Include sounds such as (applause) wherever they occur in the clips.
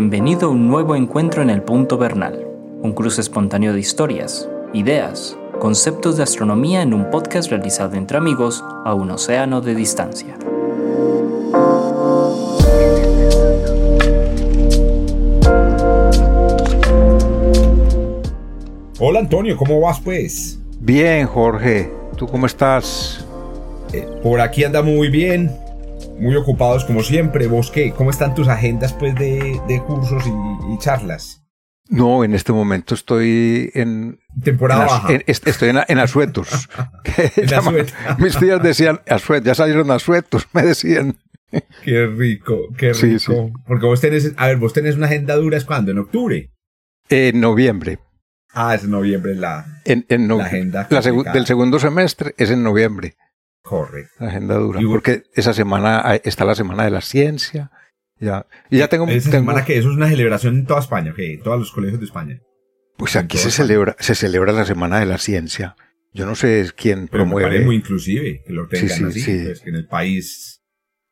Bienvenido a un nuevo encuentro en el Punto Bernal, un cruce espontáneo de historias, ideas, conceptos de astronomía en un podcast realizado entre amigos a un océano de distancia. Hola Antonio, ¿cómo vas pues? Bien, Jorge, ¿tú cómo estás? Eh, por aquí andamos muy bien, muy ocupados como siempre. ¿Vos qué? ¿Cómo están tus agendas pues de, cursos y, charlas? No, en este momento estoy en... Temporada baja. estoy en, asuetos. (laughs) (laughs) mis tías decían, asuetos, ya salieron asuetos, (laughs) me decían. Qué rico, qué rico. Porque vos tenés, a ver, vos tenés una agenda dura, ¿es cuándo? ¿En octubre? En noviembre. Ah, es en noviembre la, en, la agenda. del segundo semestre es en noviembre. Correcto. La agenda dura. porque esa semana está la semana de la ciencia. Ya, y ya tengo. Esa semana que eso es una celebración en toda España, que en todos los colegios de España. Pues aquí se celebra, se celebra la semana de la ciencia. Yo no sé quién Pero promueve. Me muy inclusive que lo tengan así, pues, que en el país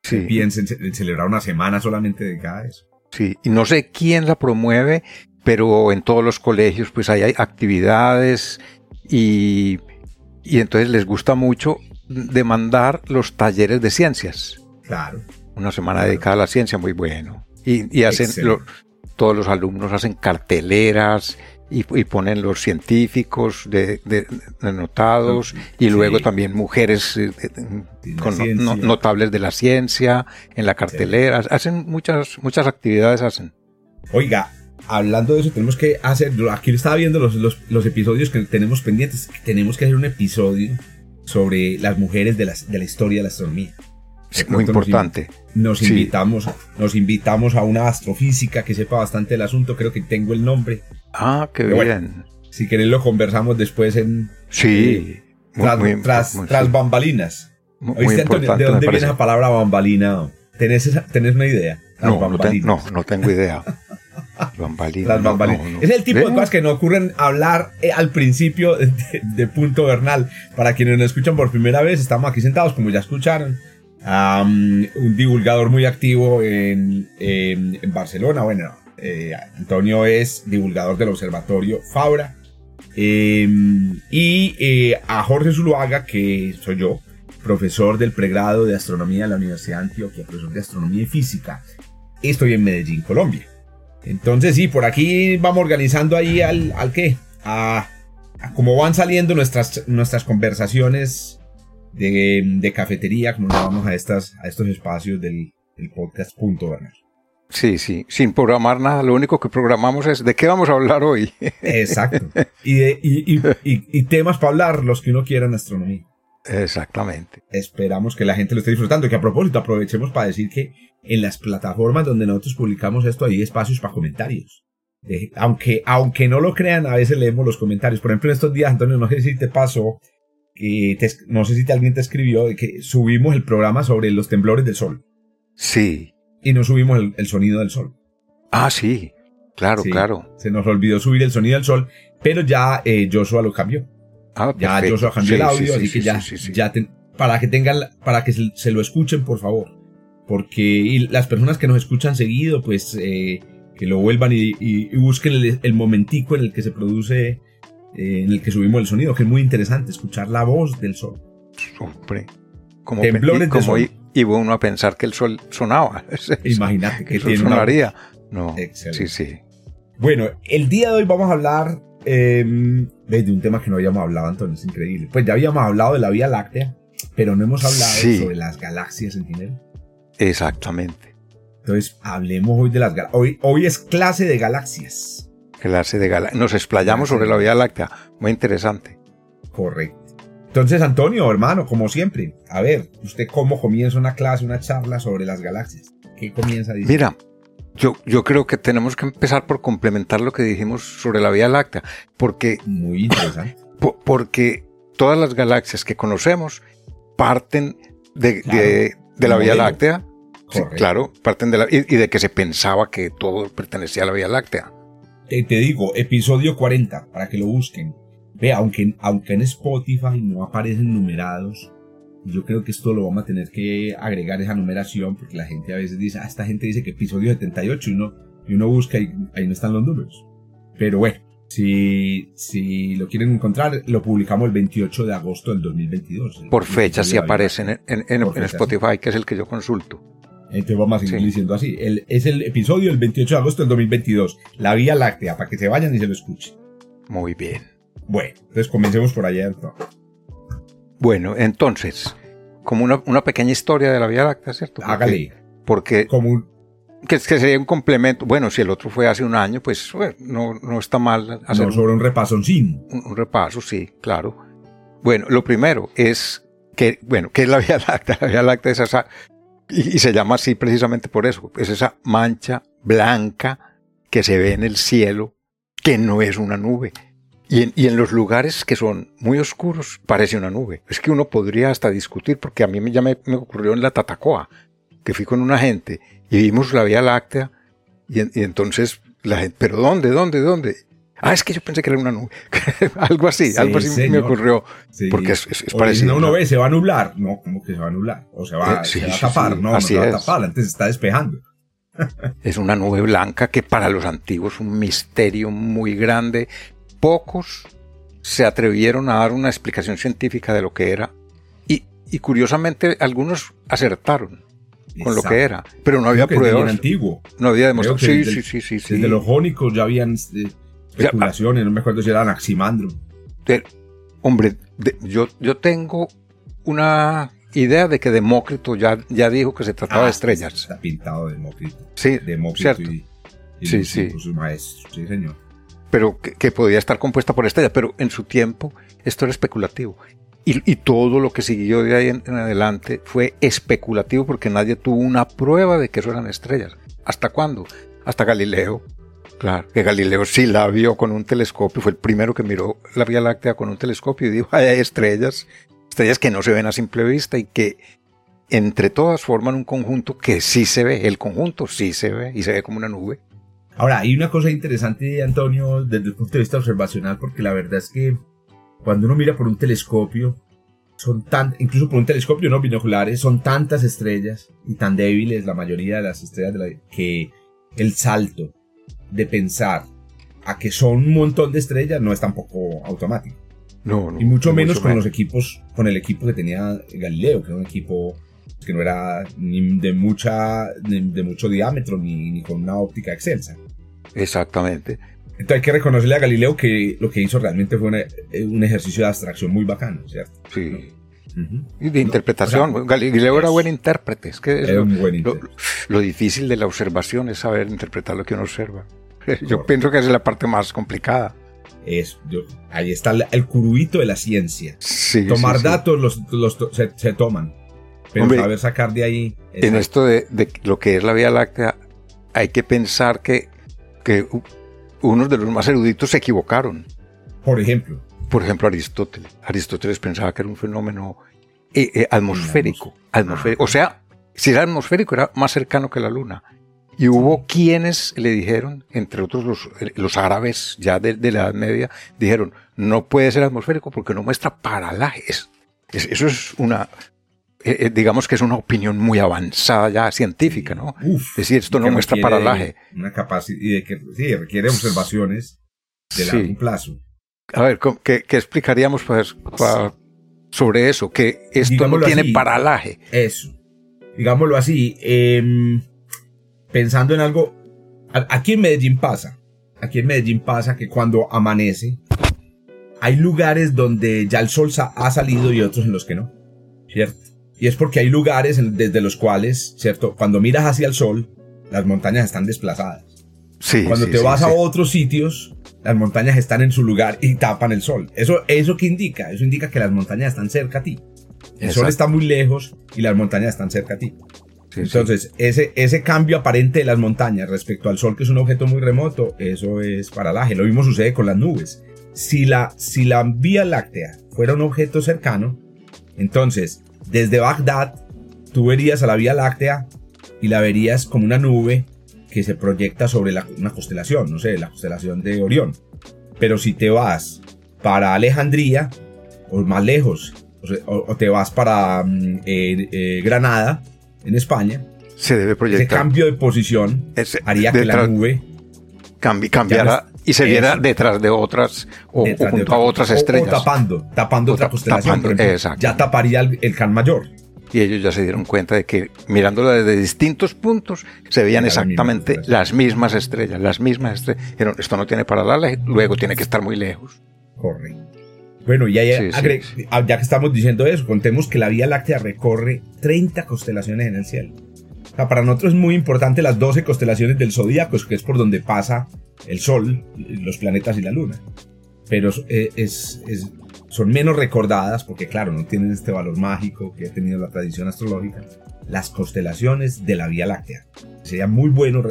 piensen en celebrar una semana solamente dedicada a eso. Sí, y no sé quién la promueve, pero en todos los colegios pues hay, actividades y, y entonces les gusta mucho demandar los talleres de ciencias. Claro. Una semana dedicada a la ciencia, muy bueno. Y, hacen, todos los alumnos hacen carteleras y, ponen los científicos de, notados y luego también mujeres eh, con notables de la ciencia en la cartelera. Hacen muchas, muchas actividades, hacen. Oiga, hablando de eso, tenemos que hacer, aquí estaba viendo los, los, episodios que tenemos pendientes, tenemos que hacer un episodio sobre las mujeres de la, de la historia de la astronomía. Es muy importante. Nos, invitamos, nos invitamos a una astrofísica que sepa bastante del asunto, creo que tengo el nombre. Ah, qué bien. si querés lo conversamos después en... Sí. Eh, tras, tras, bambalinas. ¿Oíste, Antonio, ¿De dónde viene la palabra bambalina? ¿Tenés, ¿Tenés una idea? no, no, no tengo idea. (laughs) Las bambalinas. Es el tipo de cosas que no ocurren hablar eh, al principio de, punto vernal. Para quienes nos escuchan por primera vez, estamos aquí sentados, como ya escucharon. un divulgador muy activo en, Barcelona. Bueno, eh, Antonio es divulgador del Observatorio Fabra. Em, y eh, a Jorge Zuluaga, que soy yo, profesor del pregrado de astronomía de la Universidad de Antioquia, profesor de astronomía y física. Estoy en Medellín, Colombia. Entonces sí, por aquí vamos organizando ahí al, al qué, a, cómo van saliendo nuestras, nuestras conversaciones de, de cafetería, como llamamos a, estas, a estos espacios del, podcast Punto Bernal. Sí, sí, sin programar nada, lo único que programamos es de qué vamos a hablar hoy. Exacto. (laughs) Y, de, y, y, y temas para hablar, los que uno quiera en astronomía. Exactamente. Esperamos que la gente lo esté disfrutando. Que a propósito, aprovechemos para decir que en las plataformas donde nosotros publicamos esto hay espacios para comentarios. aunque, aunque no lo crean, a veces leemos los comentarios. Por ejemplo, en estos días, Antonio, no sé si te pasó, que no sé si alguien te escribió, que subimos el programa sobre los temblores del sol. Sí. Y no subimos el, sonido del sol. Ah, sí. Claro, claro. Se nos olvidó subir el sonido del sol, pero ya eh, Joshua lo cambió. Ah, ya Joshua cambió el audio, así que ya, ya para que tengan, para que se, lo escuchen, por favor. Porque las personas que nos escuchan seguido, pues eh, que lo vuelvan y, busquen el, momentico en el que se produce, eh, en el que subimos el sonido, que es muy interesante, escuchar la voz del sol. Hombre, como temblores como iba uno a pensar que el sol sonaba. (laughs) Imagínate que, tiene sonaría. No, sí, sí. Bueno, el día de hoy vamos a hablar eh, de un tema que no habíamos hablado, Antonio, es increíble. Pues ya habíamos hablado de la Vía Láctea, pero no hemos hablado sobre las galaxias en general. Exactamente. Entonces, hablemos hoy de las galaxias. Hoy, hoy es clase de galaxias. Clase de galaxias. Nos explayamos sobre la Vía Láctea. Muy interesante. Correcto. Entonces, Antonio, hermano, como siempre, a ver, ¿usted cómo comienza una clase, una charla sobre las galaxias? ¿Qué comienza decir? Mira, yo, yo creo que tenemos que empezar por complementar lo que dijimos sobre la Vía Láctea, porque... Muy interesante. porque todas las galaxias que conocemos parten de, de, la Vía Láctea. claro, parten de la... Y, de que se pensaba que todo pertenecía a la Vía Láctea. Te, te digo, episodio 40, para que lo busquen. Ve, aunque, aunque en Spotify no aparecen numerados, yo creo que esto lo vamos a tener que agregar esa numeración porque la gente a veces dice, ah, esta gente dice que episodio 78 y uno, y uno busca y ahí no están los números. Pero bueno, si, si lo quieren encontrar, lo publicamos el 28 de agosto del 2022. Por fecha si aparece en, en, Spotify, que es el que yo consulto. Entonces vamos a seguir diciendo así. El, es el episodio del 28 de agosto del 2022. La Vía Láctea, para que se vayan y se lo escuchen. Muy bien. Bueno, entonces comencemos por allá. Bueno, entonces, como una, una, pequeña historia de la Vía Láctea, ¿cierto? Hágale. Porque... Como un, que, que, sería un complemento. Bueno, si el otro fue hace un año, pues no, no está mal hacer no, sobre un, repaso sin. Un, un, repaso, sí, claro. Bueno, lo primero es que, bueno, ¿qué es la (laughs) Vía Láctea? La Vía Láctea es esa, y, y se llama así precisamente por eso, es esa mancha blanca que se ve en el cielo, que no es una nube. Y en, y en, los lugares que son muy oscuros parece una nube. Es que uno podría hasta discutir, porque a mí ya me, me ocurrió en la Tatacoa, que fui con una gente y vimos la Vía Láctea y, y, entonces la gente, pero ¿dónde, dónde, dónde? Ah, es que yo pensé que era una nube. (laughs) algo así, algo así me ocurrió. Porque es, es, es parecido. uno ve, se va a nublar. No, como que se va a nublar. O se va, eh, se va a tapar. no, no se va a tapar, antes se está despejando. (laughs) es una nube blanca que para los antiguos es un misterio muy grande. Pocos se atrevieron a dar una explicación científica de lo que era. Y, y curiosamente algunos acertaron con lo que era. Pero no había pruebas. antiguo. No había demostración. Sí, sí, sí, sí, Desde los jónicos ya habían eh, especulaciones, no me acuerdo si era Anaximandro. hombre, yo, yo tengo una idea de que Demócrito ya, ya dijo que se trataba de ah, estrellas. Está pintado Demócrito. Sí, Demócrito cierto. Y, y sí, sí. Sus maestros, sí, señor. Pero que, que, podía estar compuesta por estrellas, pero en su tiempo esto era especulativo. Y, y todo lo que siguió de ahí en, en, adelante fue especulativo porque nadie tuvo una prueba de que eso eran estrellas. ¿Hasta cuándo? Hasta Galileo. Claro, que Galileo sí la vio con un telescopio, fue el primero que miró la Vía Láctea con un telescopio y dijo, hay estrellas, estrellas que no se ven a simple vista y que entre todas forman un conjunto que sí se ve, el conjunto sí se ve y se ve como una nube. Ahora, hay una cosa interesante, Antonio, desde el punto de vista observacional, porque la verdad es que cuando uno mira por un telescopio, son tan, incluso por un telescopio no binoculares, son tantas estrellas y tan débiles la mayoría de las estrellas de la, que el salto de pensar a que son un montón de estrellas no es tampoco automático. No, no, y mucho menos mucho con menos. los equipos, con el equipo que tenía Galileo, que era un equipo que no era ni de mucha, de, de mucho diámetro, ni, ni, con una óptica excelsa. Exactamente. Entonces hay que reconocerle a Galileo que lo que hizo realmente fue una, un ejercicio de abstracción muy bacano, ¿cierto? Sí. Uh -huh. Y de interpretación. O sea, Galileo es, era buen intérprete. Es que es era lo, un buen lo, lo, difícil de la observación es saber interpretar lo que uno observa. (laughs) Yo pienso que esa es la parte más complicada. Es, yo, ahí está el, curubito de la ciencia. Sí, Tomar sí, datos Los, los, se, se, toman. Pero Hombre, saber sacar de ahí. En esto de, de, lo que es la Vía Láctea, hay que pensar que, que unos de los más eruditos se equivocaron. Por ejemplo. Por ejemplo, Aristóteles. Aristóteles pensaba que era un fenómeno eh, eh, atmosférico. atmosférico. O sea, si era atmosférico, era más cercano que la Luna. Y hubo quienes le dijeron, entre otros los, los árabes ya de, de, la Edad Media, dijeron, no puede ser atmosférico porque no muestra paralajes. Es, eso es una, eh, digamos que es una opinión muy avanzada ya científica, ¿no? Uf, es decir, esto no muestra paralaje. Una capacidad, que sí, requiere observaciones de largo sí. plazo. A ver, ¿qué, qué explicaríamos pues, para, sobre eso? Que esto Digámoslo no tiene así, paralaje. Eso. Digámoslo así. Eh, pensando en algo, aquí en Medellín pasa, aquí en Medellín pasa que cuando amanece, hay lugares donde ya el sol ha salido y otros en los que no, ¿cierto? Y es porque hay lugares desde los cuales, ¿cierto? Cuando miras hacia el sol, las montañas están desplazadas. Sí, Cuando sí, te sí, vas a otros sitios, las montañas están en su lugar y tapan el sol. Eso, eso qué indica? Eso indica que las montañas están cerca a ti. El Exacto. sol está muy lejos y las montañas están cerca a ti. Entonces. Ese, ese cambio aparente de las montañas respecto al Sol, que es un objeto muy remoto, eso es paralaje. Lo mismo sucede con las nubes. Si la, si la Vía Láctea fuera un objeto cercano, entonces, desde Bagdad, tú verías a la Vía Láctea y la verías como una nube que se proyecta sobre la, una constelación, no sé, la constelación de Orión. Pero si te vas para Alejandría, o más lejos, o, o te vas para mm, eh, eh, Granada, en España, se debe proyectar. Ese cambio de posición haría que la nube cambiara y se viera detrás de otras o, junto a otras estrellas. O, tapando, tapando otra constelación. ya taparía el, el, Can Mayor. Y ellos ya se dieron cuenta de que mirándola desde distintos puntos se veían exactamente las mismas estrellas, las mismas estrellas. Dijeron, esto no tiene paralela, luego tiene que estar muy lejos. Correcto. Bueno, ya, ah, ya, que estamos diciendo eso, contemos que la Vía Láctea recorre 30 constelaciones en el cielo. O sea, para nosotros es muy importante las 12 constelaciones del zodíaco, que es por donde pasa el Sol, los planetas y la Luna. Pero eh, son menos recordadas porque, claro, no tienen este valor mágico que ha tenido la tradición astrológica. Las constelaciones de la Vía Láctea. Sería muy bueno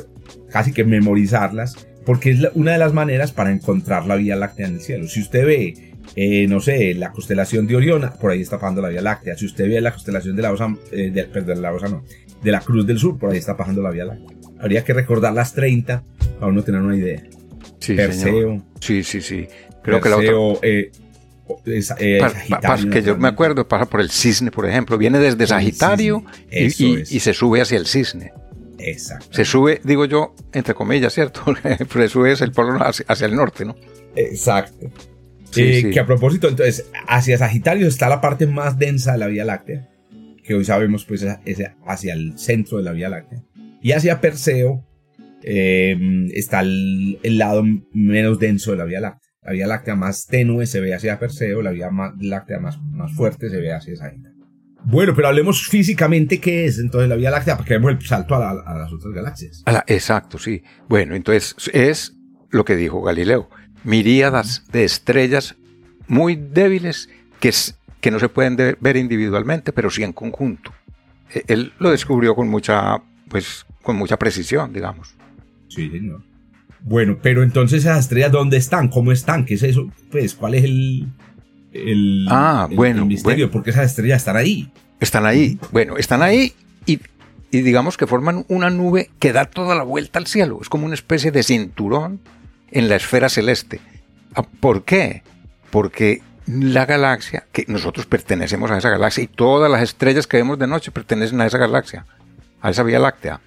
casi que memorizarlas porque es una de las maneras para encontrar la Vía Láctea en el cielo. Si usted ve, eh, no sé, la constelación de Orión, por ahí está pasando la Vía Láctea. Si usted ve la constelación de la Osa, eh, perdón, la Osa no, de la Cruz del Sur, por ahí está pasando la Vía Láctea. Habría que recordar las 30 para uno tener una idea. Sí, Perseo. Sí, sí, sí. Creo que la otra... Eh, eh, que yo me acuerdo, pasa por el cisne, por ejemplo. Viene desde Sagitario y, se sube hacia el cisne. Exacto. Se sube, digo yo, entre comillas, ¿cierto? (laughs) se sube hacia el polo hacia, el norte, ¿no? Exacto. Eh, que a propósito, entonces, hacia Sagitario está la parte más densa de la Vía Láctea, que hoy sabemos pues es hacia el centro de la Vía Láctea. Y hacia Perseo Em, está el, lado menos denso de la Vía Láctea. La Vía Láctea más tenue se ve hacia Perseo, la Vía Láctea más, más fuerte se ve hacia Sagitario. Bueno, pero hablemos físicamente qué es entonces la Vía Láctea, porque vemos el salto a, las otras galaxias. exacto, sí. Bueno, entonces es lo que dijo Galileo. Miríadas de estrellas muy débiles que, que no se pueden ver individualmente, pero sí en conjunto. E, él lo descubrió con mucha, pues, con mucha precisión, digamos. Sí, señor. Bueno, pero entonces esas estrellas, ¿dónde están? ¿Cómo están? ¿Qué es eso? Pues, ¿cuál es el, el, ah, bueno, misterio? ¿Por qué esas estrellas están ahí? Están ahí. Bueno, están ahí y, y digamos que forman una nube que da toda la vuelta al cielo. Es como una especie de cinturón en la esfera celeste. Ah, ¿Por qué? Porque la galaxia, que nosotros pertenecemos a esa galaxia y todas las estrellas que vemos de noche pertenecen a esa galaxia, a esa Vía Láctea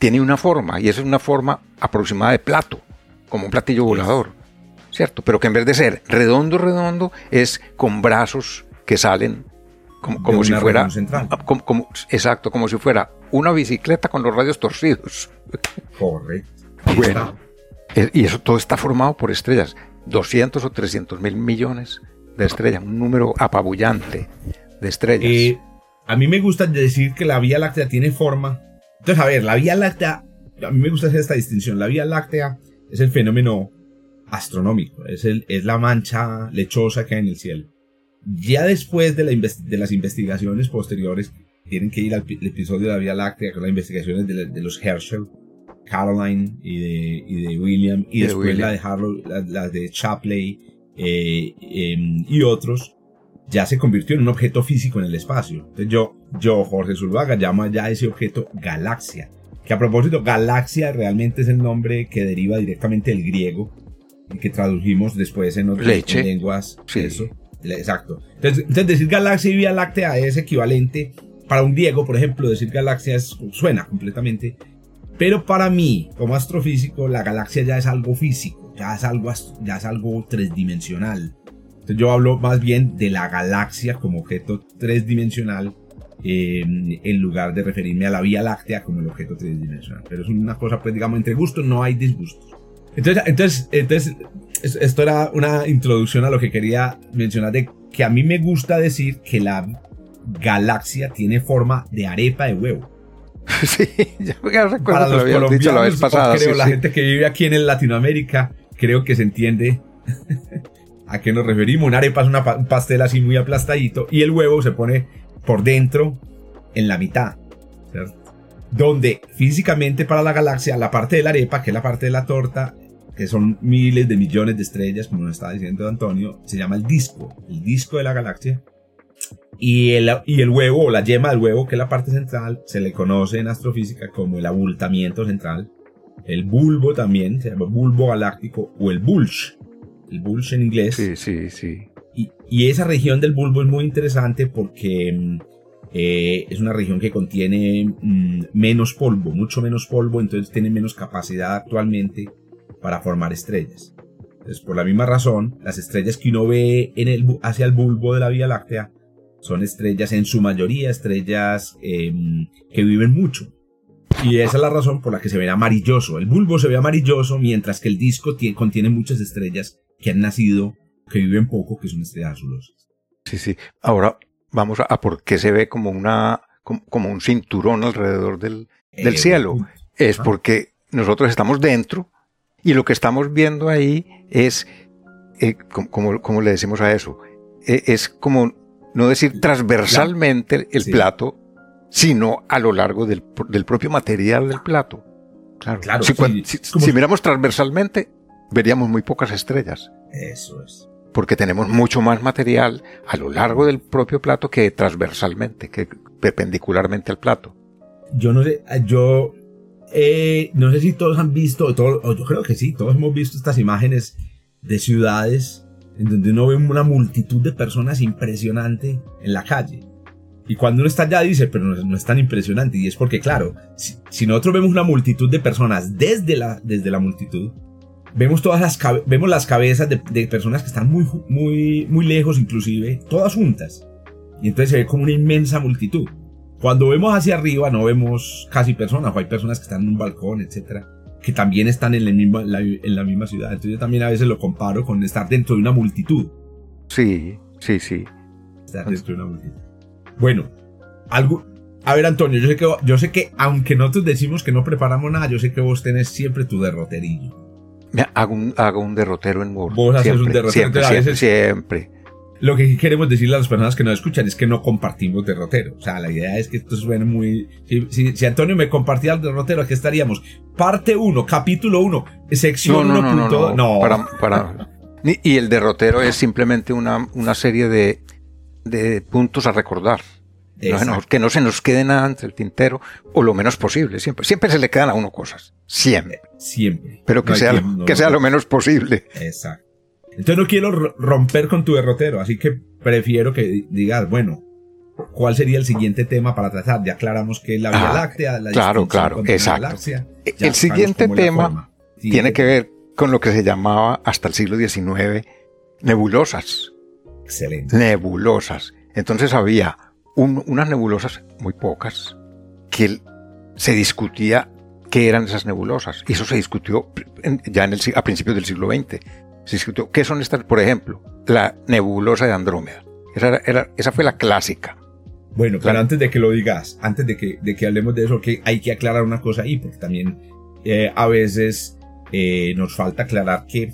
tiene una forma y esa es una forma aproximada de plato, como un platillo volador, ¿cierto? Pero que en vez de ser redondo, redondo, es con brazos que salen como, si fuera... Como, exacto, como si fuera una bicicleta con los radios torcidos. (laughs) Correcto. Bueno, y eso todo está formado por estrellas. 200 o 300 mil millones de estrellas, un número apabullante de estrellas. Eh, a mí me gusta decir que la Vía Láctea tiene forma entonces, a ver, la Vía Láctea, a mí me gusta hacer esta distinción. La Vía Láctea es el fenómeno astronómico, es, el, es la mancha lechosa que hay en el cielo. Ya después de, la de las investigaciones posteriores, tienen que ir al episodio de la Vía Láctea, con las investigaciones de, los Herschel, Caroline y de, y de William, y después la de Harlow, las de Chapley eh, em, y otros, ya se convirtió en un objeto físico en el espacio. Entonces yo, yo, Jorge Zulvaga, llamo ya a ese objeto galaxia. Que a propósito, galaxia realmente es el nombre que deriva directamente del griego y que tradujimos después en otras lenguas. Sí. Eso. Exacto. Entonces, decir galaxia y Vía Láctea es equivalente. Para un griego, por ejemplo, decir galaxia suena completamente. Pero para mí, como astrofísico, la galaxia ya es algo físico, ya es algo, ya es algo tridimensional yo hablo más bien de la galaxia como objeto tridimensional eh, en lugar de referirme a la Vía Láctea como el objeto tridimensional. Pero es una cosa, pues digamos, entre gustos no hay disgustos. Entonces, entonces, entonces, esto era una introducción a lo que quería mencionar de que a mí me gusta decir que la galaxia tiene forma de arepa de huevo. (laughs) Sí, ya recuerdo Para los colombianos, dicho la vez pasada. Creo, la gente que vive aquí en Latinoamérica, creo que se entiende (laughs) a qué nos referimos. Una arepa es una un pastel así muy aplastadito y el huevo se pone por dentro en la mitad. Donde físicamente para la galaxia, la parte de la arepa, que es la parte de la torta, que son miles de millones de estrellas, como nos estaba diciendo Antonio, se llama el disco, el disco de la galaxia. Y el, y el huevo, o la yema del huevo, que es la parte central, se le conoce en astrofísica como el abultamiento central. El bulbo también, se llama bulbo galáctico o el bulge el bulge en inglés. Sí, sí, sí. Y, esa región del bulbo es muy interesante porque mm, eh, es una región que contiene mm, menos polvo, mucho menos polvo, entonces tiene menos capacidad actualmente para formar estrellas. Entonces, por la misma razón, las estrellas que uno ve en el, hacia el bulbo de la Vía Láctea son estrellas en su mayoría, estrellas em, que viven mucho. Y esa es la razón por la que se ve amarilloso. El bulbo se ve amarilloso mientras que el disco contiene muchas estrellas que han nacido, que viven poco, que son estrellas azulosas. Sí, sí. Ahora vamos a, por qué se ve como una como, un cinturón alrededor del, del eh, cielo. Es porque nosotros estamos dentro y lo que estamos viendo ahí es, eh, como, le decimos a eso, e, es como no decir transversalmente el plato, sino a lo largo del, propio material del plato. Claro, si, miramos transversalmente, veríamos muy pocas estrellas. Eso es. Porque tenemos mucho más material a lo largo del propio plato que transversalmente, que perpendicularmente al plato. Yo no sé, yo eh, no sé si todos han visto, todo, yo creo que sí, todos hemos visto estas imágenes de ciudades en donde uno ve una multitud de personas impresionante en la calle. Y cuando uno está allá dice, pero no, es tan impresionante. Y es porque, claro, si, nosotros vemos una multitud de personas desde la, desde la multitud, vemos todas las, vemos las cabezas de, de, personas que están muy, muy, muy lejos inclusive, todas juntas. Y entonces se ve como una inmensa multitud. Cuando vemos hacia arriba no vemos casi personas, o hay personas que están en un balcón, etcétera, que también están en, misma, en la misma ciudad. Entonces yo también a veces lo comparo con estar dentro de una multitud. Sí, sí, sí. Estar dentro de una multitud. Bueno, algo, a ver, Antonio, yo sé que, yo sé que aunque nosotros decimos que no preparamos nada, yo sé que vos tenés siempre tu derroterillo. Hago, un, hago un derrotero en Word. Vos haces un derrotero. Siempre, siempre, siempre. Lo que queremos decirle a las personas que nos escuchan es que no compartimos derrotero. O sea, la idea es que esto suene muy... Si, Antonio me compartía el derrotero, aquí estaríamos. Parte 1, capítulo 1, sección 1. No, no, no, no, Para, para... Y el derrotero es simplemente una, una serie de, de puntos a recordar. Que no se nos quede nada entre el tintero, o lo menos posible, siempre. Siempre se le quedan a uno cosas. Siempre. Siempre. Pero que, sea, que sea lo menos posible. Exacto. Entonces no quiero romper con tu derrotero, así que prefiero que digas, bueno, ¿cuál sería el siguiente tema para tratar? Ya aclaramos que es la Vía Láctea, la Claro, claro, exacto. el siguiente tema tiene que ver con lo que se llamaba hasta el siglo XIX nebulosas. Excelente. Nebulosas. Entonces había unas nebulosas muy pocas que se discutía qué eran esas nebulosas. Y eso se discutió ya en el, a principios del siglo XX. ¿Qué son estas? Por ejemplo, la nebulosa de Andrómeda. Esa, era, esa fue la clásica. Bueno, pero antes de que lo digas, antes de que, de que hablemos de eso, que hay que aclarar una cosa ahí, porque también eh, a veces eh, nos falta aclarar que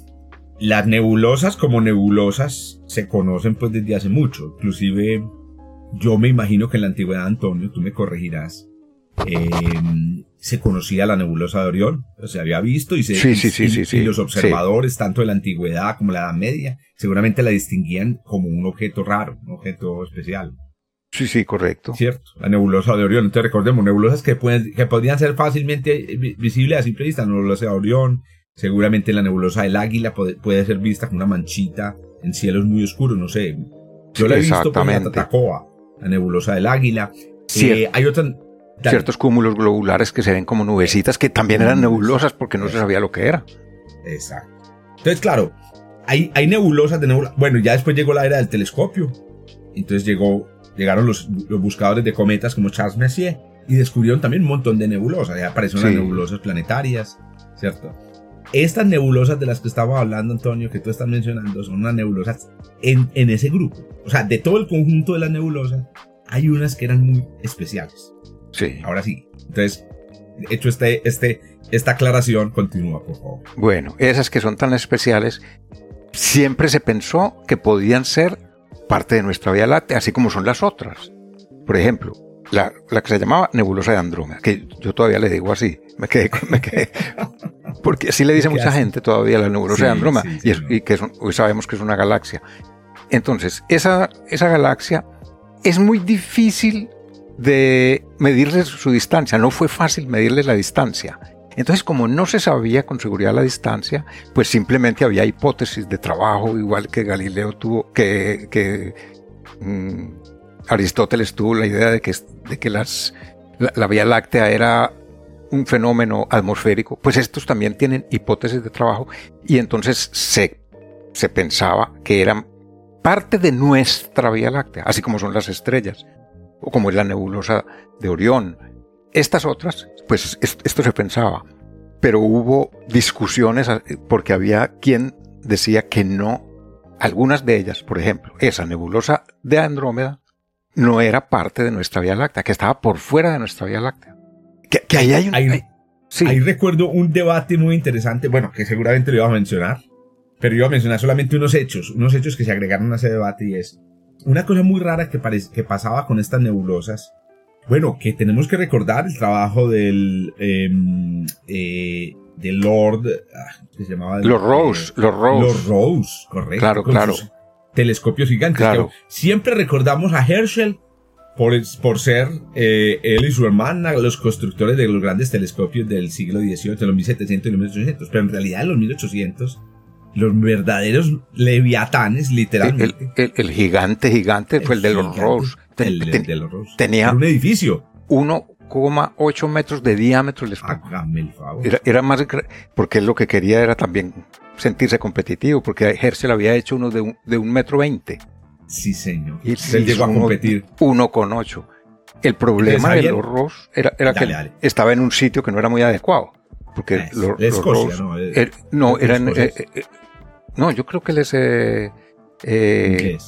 las nebulosas como nebulosas se conocen pues desde hace mucho. Inclusive yo me imagino que en la antigüedad, Antonio, tú me corregirás, eh, se conocía la nebulosa de Orión, se había visto y, se, y, los observadores, tanto de la antigüedad como la Edad Media, seguramente la distinguían como un objeto raro, un objeto especial. Sí, sí, correcto. Cierto, la nebulosa de Orión. Entonces recordemos, nebulosas que, pueden, que podrían ser fácilmente visibles a simple vista, la nebulosa de Orión, seguramente la nebulosa del Águila puede, ser vista con una manchita en cielos muy oscuros, no sé. Yo la he visto por la Tatacoa, la nebulosa del Águila. Eh, hay otra ciertos cúmulos globulares que se ven como nubecitas que también eran nebulosas porque no se sabía lo que era. Exacto. Entonces, claro, hay, hay nebulosas de nebulosas. Bueno, ya después llegó la era del telescopio. Entonces llegó, llegaron los, los buscadores de cometas como Charles Messier y descubrieron también un montón de nebulosas. Ya aparecieron las nebulosas planetarias, ¿cierto? Estas nebulosas de las que estaba hablando, Antonio, que tú estás mencionando, son unas nebulosas en, en ese grupo. O sea, de todo el conjunto de las nebulosas, hay unas que eran muy especiales. Sí. Ahora sí. Entonces, hecho este, este, esta aclaración, continúa, por favor. Bueno, esas que son tan especiales, siempre se pensó que podían ser parte de nuestra Vía Láctea, así como son las otras. Por ejemplo, la, la que se llamaba nebulosa de Andrómeda, que yo todavía le digo así, me quedé, me quedé (laughs) porque así le dice mucha gente todavía la nebulosa de Andrómeda, y, que hoy sabemos que es una galaxia. Entonces, esa, esa galaxia es muy difícil de medirles su distancia. No fue fácil medirles la distancia. Entonces, como no se sabía con seguridad la distancia, pues simplemente había hipótesis de trabajo, igual que Galileo tuvo, que, que mm, Aristóteles tuvo la idea de que, las, la, Vía Láctea era un fenómeno atmosférico, pues estos también tienen hipótesis de trabajo y entonces se, se pensaba que eran parte de nuestra Vía Láctea, así como son las estrellas, o como es la nebulosa de Orión. Estas otras, pues esto se pensaba, pero hubo discusiones porque había quien decía que no, algunas de ellas, por ejemplo, esa nebulosa de Andrómeda, no era parte de nuestra Vía Láctea, que estaba por fuera de nuestra Vía Láctea. Que, ahí hay un... Ahí, recuerdo un debate muy interesante, bueno, que seguramente lo iba a mencionar, pero iba a mencionar solamente unos hechos, unos hechos que se agregaron a ese debate y es una cosa muy rara que, que pasaba con estas nebulosas. Bueno, que tenemos que recordar el trabajo del, em, eh, del Lord, ah, se llamaba? Los Rose, los Rose. Los Rose, correcto. Claro, claro telescopios gigantes. siempre recordamos a Herschel por, por ser eh, él y su hermana los constructores de los grandes telescopios del siglo XVIII, de los 1700 y los 1800. Pero en realidad en los 1800, los verdaderos leviatanes, literalmente. El, gigante, gigante fue el de los Rose. El, de los Rose. Tenía un edificio. 1,8 metros de diámetro el Hágame el favor. Era, era más, porque él lo que quería era también sentirse competitivo, porque Herschel había hecho uno de un, de un metro veinte. Sí, señor. Y él llegó a competir. Uno con ocho. El problema de los Ross era, era que estaba en un sitio que no era muy adecuado. Porque los, Escocia, ¿no? Er, no, eran. Eh, eh, no, yo creo que él es. Eh, eh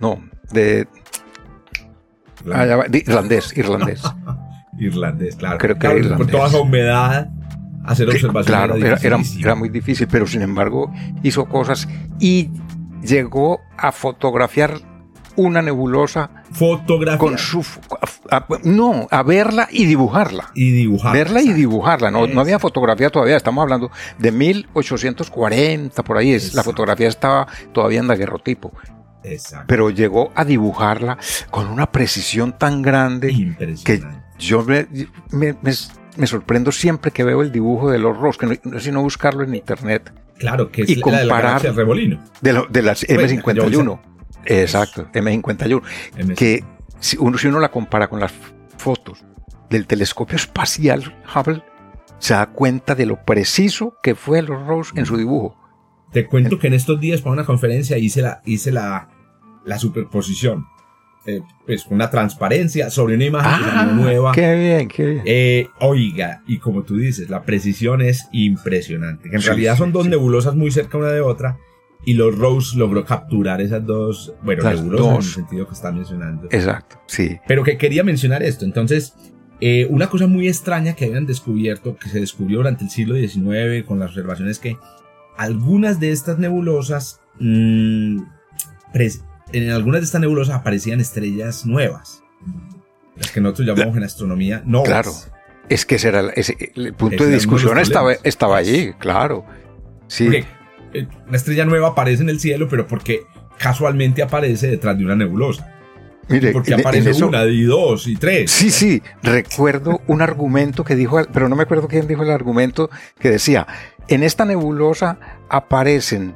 no, de. Ah, irlandés, irlandés. (laughs) irlandés, claro. Creo que irlandés. Con toda esa humedad hacer observaciones. Claro, era, era, muy difícil, pero sin embargo hizo cosas y llegó a fotografiar una nebulosa. Fotografía. Con su. no, a verla y dibujarla. Y dibujarla. Verla y dibujarla. No, no había fotografía todavía. Estamos hablando de 1840, por ahí. Es, la fotografía estaba todavía en daguerrotipo. Exacto. Pero llegó a dibujarla con una precisión tan grande que yo me, me, me sorprendo siempre que veo el dibujo de los Ross, que no es sino buscarlo en internet. Claro, que es y comparar de la. De, las M51. Exacto, M51. Que si uno, si uno la compara con las fotos del telescopio espacial Hubble, se da cuenta de lo preciso que fue los Ross en su dibujo. Te cuento que en estos días para una conferencia hice la, hice la, la superposición eh, pues una transparencia sobre una imagen ah, nueva. Qué bien, qué bien. Eh, oiga, y como tú dices, la precisión es impresionante. Que en realidad son dos nebulosas muy cerca una de otra. Y los Rose logró capturar esas dos, bueno, nebulosas en el sentido que están mencionando. Exacto, sí. Pero que quería mencionar esto. Entonces, eh, una cosa muy extraña que habían descubierto, que se descubrió durante el siglo XIX con las observaciones que algunas de estas nebulosas mmm, en algunas de estas nebulosas aparecían estrellas nuevas. Las que nosotros llamamos en astronomía novas. Claro. Es que ese era el, punto de discusión estaba, estaba allí, claro. Sí. Eh, una estrella nueva aparece en el cielo, pero porque casualmente aparece detrás de una nebulosa. Mire, porque aparece una y dos y tres. Sí, sí, recuerdo un argumento que dijo, pero no me acuerdo quién dijo el argumento que decía, en esta nebulosa aparecen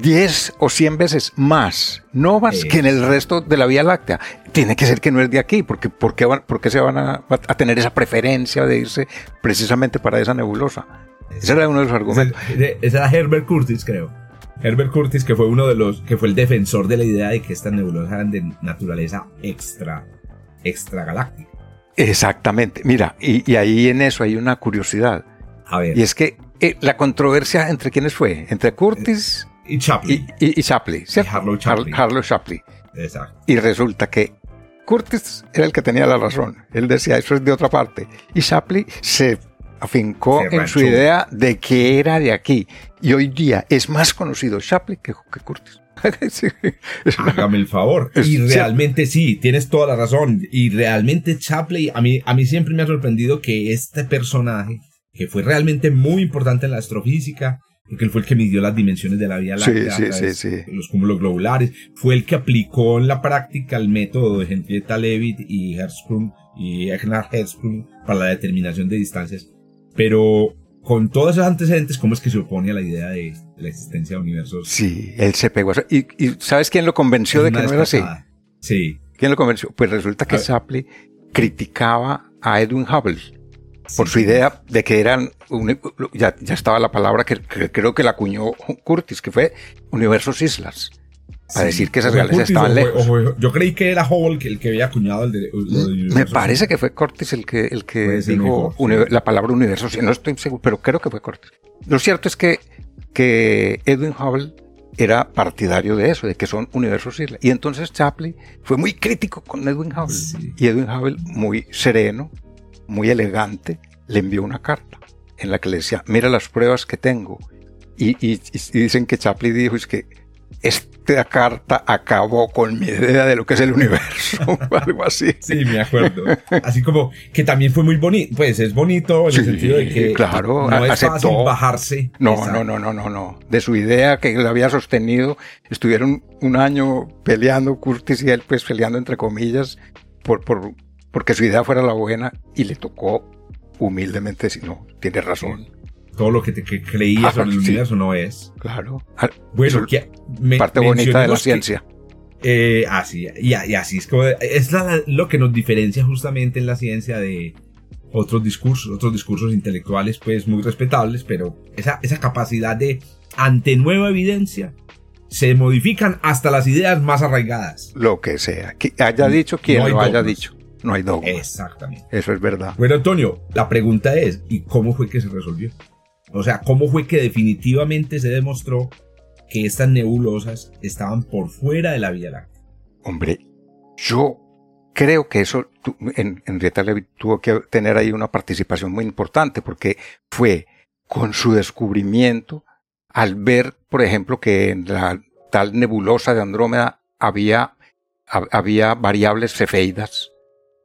10 o 100 veces más novas que en el resto de la Vía Láctea. Tiene que ser que no es de aquí, porque ¿por qué, van, se van a, tener esa preferencia de irse precisamente para esa nebulosa? Ese era uno de los argumentos. Ese era Herbert Curtis, creo. Herbert Curtis, que fue uno de los, que fue el defensor de la idea de que estas nebulosas eran de naturaleza extra, extragaláctica. Exactamente. Mira, y, ahí en eso hay una curiosidad. A ver. Y es que eh, la controversia entre quiénes fue, entre Curtis y Chaplin. Y, y, Chaplin, Harlow Chaplin. Harlow Chaplin. Exacto. Y resulta que Curtis era el que tenía la razón. Él decía, eso es de otra parte. Y Chaplin se afincó en su idea de que era de aquí. Y hoy día es más conocido Chaplin que, Curtis. (laughs) Hágame el favor. Y realmente sí, tienes toda la razón. Y realmente Chaplin, a mí, a mí siempre me ha sorprendido que este personaje, que fue realmente muy importante en la astrofísica, porque él fue el que midió las dimensiones de la Vía Láctea, los cúmulos globulares, fue el que aplicó en la práctica el método de Henrietta Leavitt y Hertzsprung y Egnar Hertzsprung para la determinación de distancias. Pero con todos esos antecedentes, ¿cómo es que se opone a la idea de la existencia de universos? Sí, él se pegó. ¿Y, y sabes quién lo convenció de que no era así? Sí. ¿Quién lo convenció? Pues resulta que Shapley criticaba a Edwin Hubble por su idea de que eran, ya, ya estaba la palabra que, creo que la acuñó Curtis, que fue universos islas. Para decir que esas galaxias estaban lejos. yo creí que era Hubble el que había acuñado el de, Me parece que fue Curtis el que, el que dijo la palabra universo. No estoy seguro, pero creo que fue Curtis. Lo cierto es que, que Edwin Hubble era partidario de eso, de que son universos islas. Y entonces Chaplin fue muy crítico con Edwin Hubble. Y Edwin Hubble, muy sereno, muy elegante, le envió una carta en la que le decía, mira las pruebas que tengo. Y, y, dicen que Chaplin dijo, es que esta carta acabó con mi idea de lo que es el universo, (laughs) algo así. Sí, me acuerdo. Así como que también fue muy bonito, pues es bonito en el sentido de que claro, no es fácil bajarse. No, no, no, no, no, no. De su idea que él había sostenido, estuvieron un año peleando, Curtis y él, pues peleando entre comillas, por, por, porque su idea fuera la buena y le tocó humildemente decir, no, tiene razón. Todo lo que, te, que creías sobre el universo no es. Claro. Bueno, que parte bonita de la ciencia. Eh, así, y, así es como, es lo que nos diferencia justamente en la ciencia de otros discursos, otros discursos intelectuales pues muy respetables, pero esa, esa capacidad de ante nueva evidencia se modifican hasta las ideas más arraigadas. Lo que sea, que haya dicho quien lo haya dicho. No hay dogma. Exactamente. Eso es verdad. Bueno, Antonio, la pregunta es, ¿y cómo fue que se resolvió? O sea, ¿cómo fue que definitivamente se demostró que estas nebulosas estaban por fuera de la Vía Láctea? Hombre, yo creo que eso, en, en tuvo que tener ahí una participación muy importante porque fue con su descubrimiento al ver, por ejemplo, que en la tal nebulosa de Andrómeda había, había variables cefeidas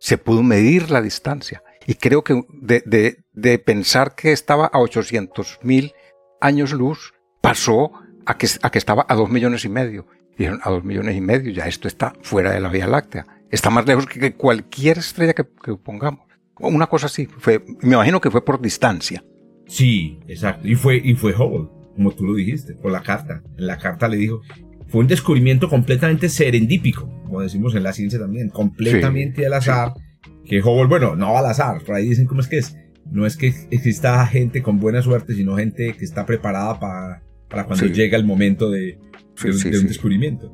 se pudo medir la distancia. Y creo que de, de, pensar que estaba a 800 mil años luz, pasó a que, a que estaba a dos millones y medio. Dijeron, a dos millones y medio, ya esto está fuera de la Vía Láctea. Está más lejos que cualquier estrella que, que pongamos. Una cosa así, fue, me imagino que fue por distancia. Sí, exacto. Y fue, y fue Hubble, como tú lo dijiste, por la carta. En la carta le dijo, fue un descubrimiento completamente serendípico, como decimos en la ciencia también, completamente al azar. Que Hubble, bueno, no al azar, por ahí dicen cómo es que es. No es que exista gente con buena suerte, sino gente que está preparada para, para cuando llega el momento de, de, un descubrimiento.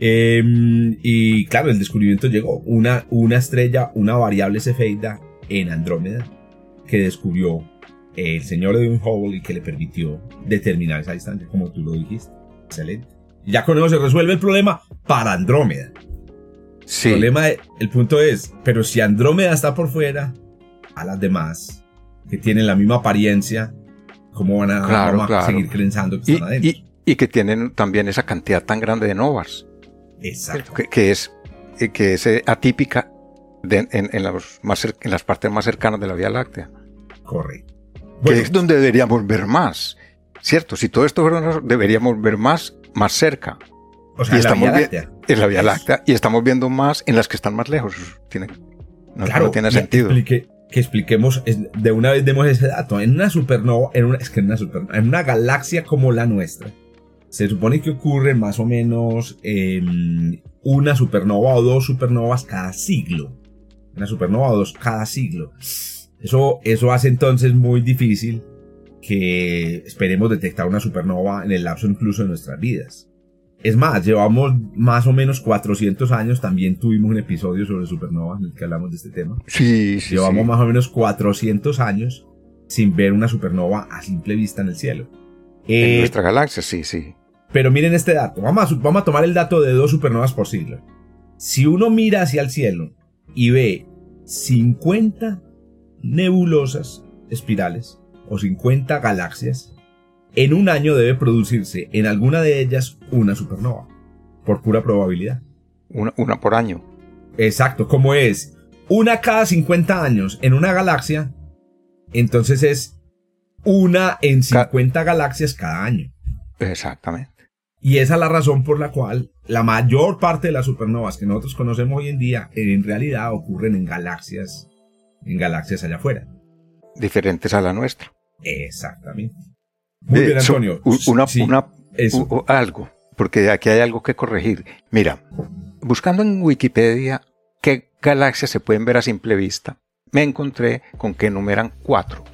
Em, y claro, el descubrimiento llegó. Una, una estrella, una variable cefeida en Andrómeda que descubrió el señor Edwin Hubble y que le permitió determinar esa distancia, como tú lo dijiste. Excelente. Ya con eso se resuelve el problema para Andrómeda. Sí. El, problema, el punto es, pero si Andrómeda está por fuera, a las demás, que tienen la misma apariencia, ¿cómo van a, seguir creyendo que están adentro? Y, que tienen también esa cantidad tan grande de novas. Exacto. Que, es, que es atípica en, los más, en las partes más cercanas de la Vía Láctea. Correcto. que es donde deberíamos ver más. Cierto, si todo esto fuera, deberíamos ver más más cerca. O sea, y en la Vía Láctea. En la Vía Láctea. Y estamos viendo más en las que están más lejos. Tiene, no, tiene sentido. que expliquemos, de una vez demos ese dato. En una supernova, en una, es que en una, supernova, en una galaxia como la nuestra, se supone que ocurre más o menos una supernova o dos supernovas cada siglo. Una supernova o dos cada siglo. Eso, eso hace entonces muy difícil que esperemos detectar una supernova en el lapso incluso de nuestras vidas. Es más, llevamos más o menos 400 años, también tuvimos un episodio sobre supernovas en el que hablamos de este tema. Sí, sí. Llevamos más o menos 400 años sin ver una supernova a simple vista en el cielo. En eh, nuestra galaxia, sí, sí. Pero miren este dato, vamos a, vamos a tomar el dato de dos supernovas por siglo. Si uno mira hacia el cielo y ve 50 nebulosas espirales, o 50 galaxias, en un año debe producirse en alguna de ellas una supernova, por pura probabilidad. Una, una por año. Exacto, como es una cada 50 años en una galaxia, entonces es una en 50 galaxias cada año. Exactamente. Y esa es la razón por la cual la mayor parte de las supernovas que nosotros conocemos hoy en día en realidad ocurren en galaxias, en galaxias allá afuera. Diferentes a la nuestra. Exactamente. Muy bien, Antonio. una, algo, porque aquí hay algo que corregir. Mira, buscando en Wikipedia qué galaxias se pueden ver a simple vista, me encontré con que enumeran cuatro.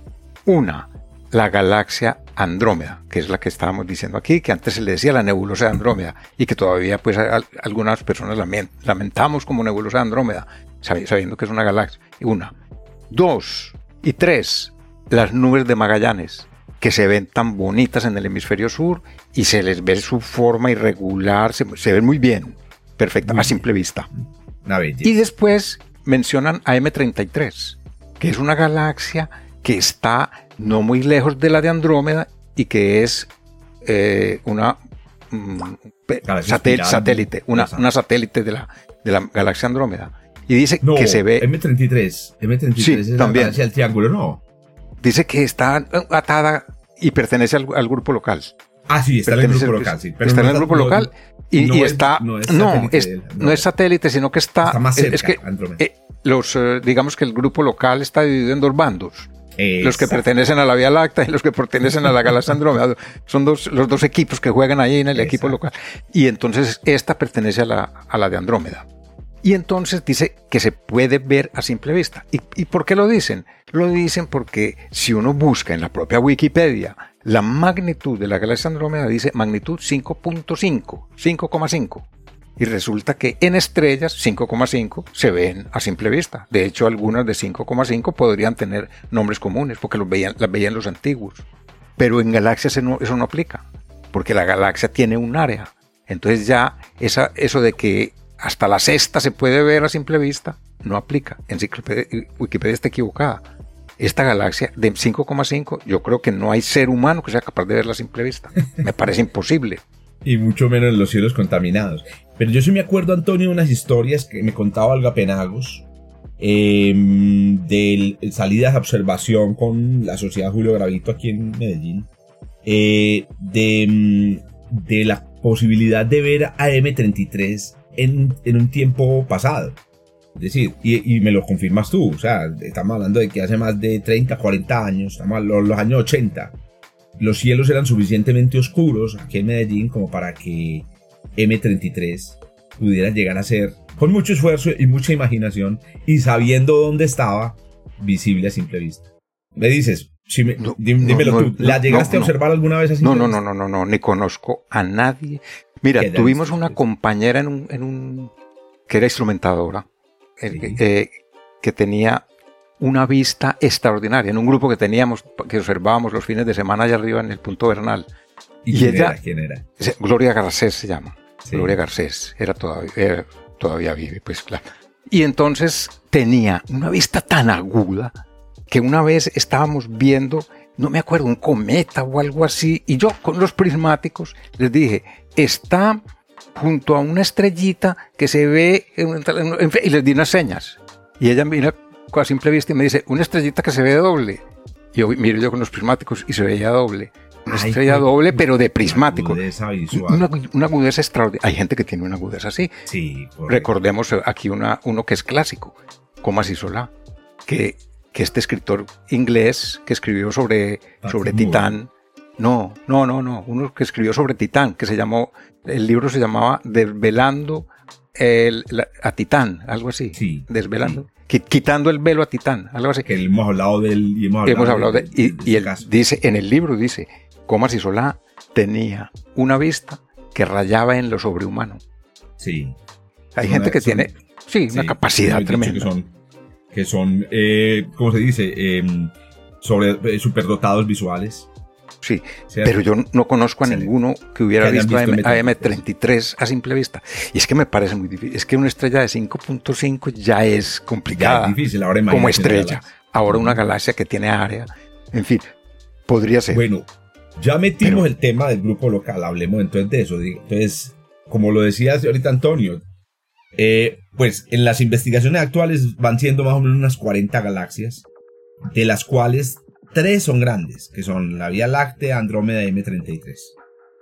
Una, la galaxia Andrómeda, que es la que estábamos diciendo aquí, que antes se le decía la nebulosa de Andrómeda y que todavía pues algunas personas lamentamos como nebulosa de Andrómeda, sabiendo que es una galaxia. Una. Dos y tres, las nubes de Magallanes, que se ven tan bonitas en el hemisferio sur y se les ve su forma irregular, se, ven muy bien, perfecta, a simple vista. y después mencionan a M33, que es una galaxia que está no muy lejos de la de Andrómeda y que es eh, una mm, satélite, una, satélite de la, de la galaxia Andrómeda. Y dice que se ve. M33. M33 es también. la triángulo, ¿no? Dice que está atada y pertenece al, grupo local. Ah, sí, está en el grupo local, sí. está en el grupo local y, está. No, es, no, es, satélite, sino que está. Está más cerca, es que, eh, los, eh, digamos que el grupo local está dividido en dos bandos. Los que pertenecen a la Vía Láctea y los que pertenecen a la galaxia Andrómeda. (laughs) Son dos, los dos equipos que juegan ahí en el equipo local. Y entonces esta pertenece a la, a la de Andrómeda. Y entonces dice que se puede ver a simple vista. ¿Y, ¿Y, por qué lo dicen? Lo dicen porque si uno busca en la propia Wikipedia la magnitud de la galaxia Andrómeda, dice magnitud 5.5, 5,5. Y resulta que en estrellas 5,5 se ven a simple vista. De hecho, algunas de 5,5 podrían tener nombres comunes porque los veían, las veían los antiguos. Pero en galaxias eso no, aplica, porque la galaxia tiene un área. Entonces ya eso de que hasta la sexta se puede ver a simple vista no aplica. En Wikipedia está equivocada. Esta galaxia de 5,5, yo creo que no hay ser humano que sea capaz de verla a simple vista. (laughs) Me parece imposible. y mucho menos en los cielos contaminados. Pero yo sí me acuerdo, Antonio, de unas historias que me contaba Alga Penagos em, de salidas de observación con la Sociedad Julio Gravito aquí en Medellín, eh, de, em, de, la posibilidad de ver a M33 en, en un tiempo pasado. Es decir, y, y, me lo confirmas tú, o sea, estamos hablando de que hace más de 30, 40 años, estamos los, los años 80, los cielos eran suficientemente oscuros aquí en Medellín como para que M33 pudiera llegar a ser, con mucho esfuerzo y mucha imaginación, y sabiendo dónde estaba, visible a simple vista. Me dices, si dímelo tú, ¿la llegaste a observar alguna vez así? No, no, no, no, no, no, ni conozco a nadie. Mira, tuvimos una compañera en un, en un, que era instrumentadora, eh, que tenía una vista extraordinaria en un grupo que teníamos, que observábamos los fines de semana allá arriba en el punto Bernal. ¿Y, quién ella, era? ¿Quién era? Gloria Garcés se llama. Gloria Garcés, era todavía, todavía vive, pues claro. Y entonces tenía una vista tan aguda que una vez estábamos viendo, no me acuerdo, un cometa o algo así, y yo con los prismáticos les dije, está junto a una estrellita que se ve, y les di unas señas. Y ella mira a simple vista y me dice, una estrellita que se ve doble. Y yo miro yo con los prismáticos y se veía doble una estrella doble, pero de prismático. Una, agudeza extraordinaria. Hay gente que tiene una agudeza así. Sí, Recordemos aquí una, uno que es clásico, Comas y Solá, que, que este escritor inglés que escribió sobre, sobre Titán. No, no, no, no. Uno que escribió sobre Titán, que se llamó, el libro se llamaba Desvelando el, a Titán, algo así. Sí. Desvelando. Quitando el velo a Titán, algo así. Que hemos hablado del. Y hemos hablado, de, y, y él dice, en el libro dice, Comas y Solá tenía una vista que rayaba en lo sobrehumano. Sí. Hay gente que tiene, sí, una capacidad tremenda. Que son, que son eh, ¿cómo se dice? Em, sobre, eh, superdotados visuales. Sí, pero yo no conozco a ninguno que hubiera visto, a, M, 33 a simple vista. Y es que me parece muy difícil. Es que una estrella de 5.5 ya es complicada. difícil, ahora como estrella. Ahora una galaxia que tiene área. En fin, podría ser. Bueno, ya metimos el tema del grupo local, hablemos entonces de eso. Entonces, como lo decía ahorita Antonio, eh, pues en las investigaciones actuales van siendo más o menos unas 40 galaxias, de las cuales tres son grandes, que son la Vía Láctea, Andrómeda y M33.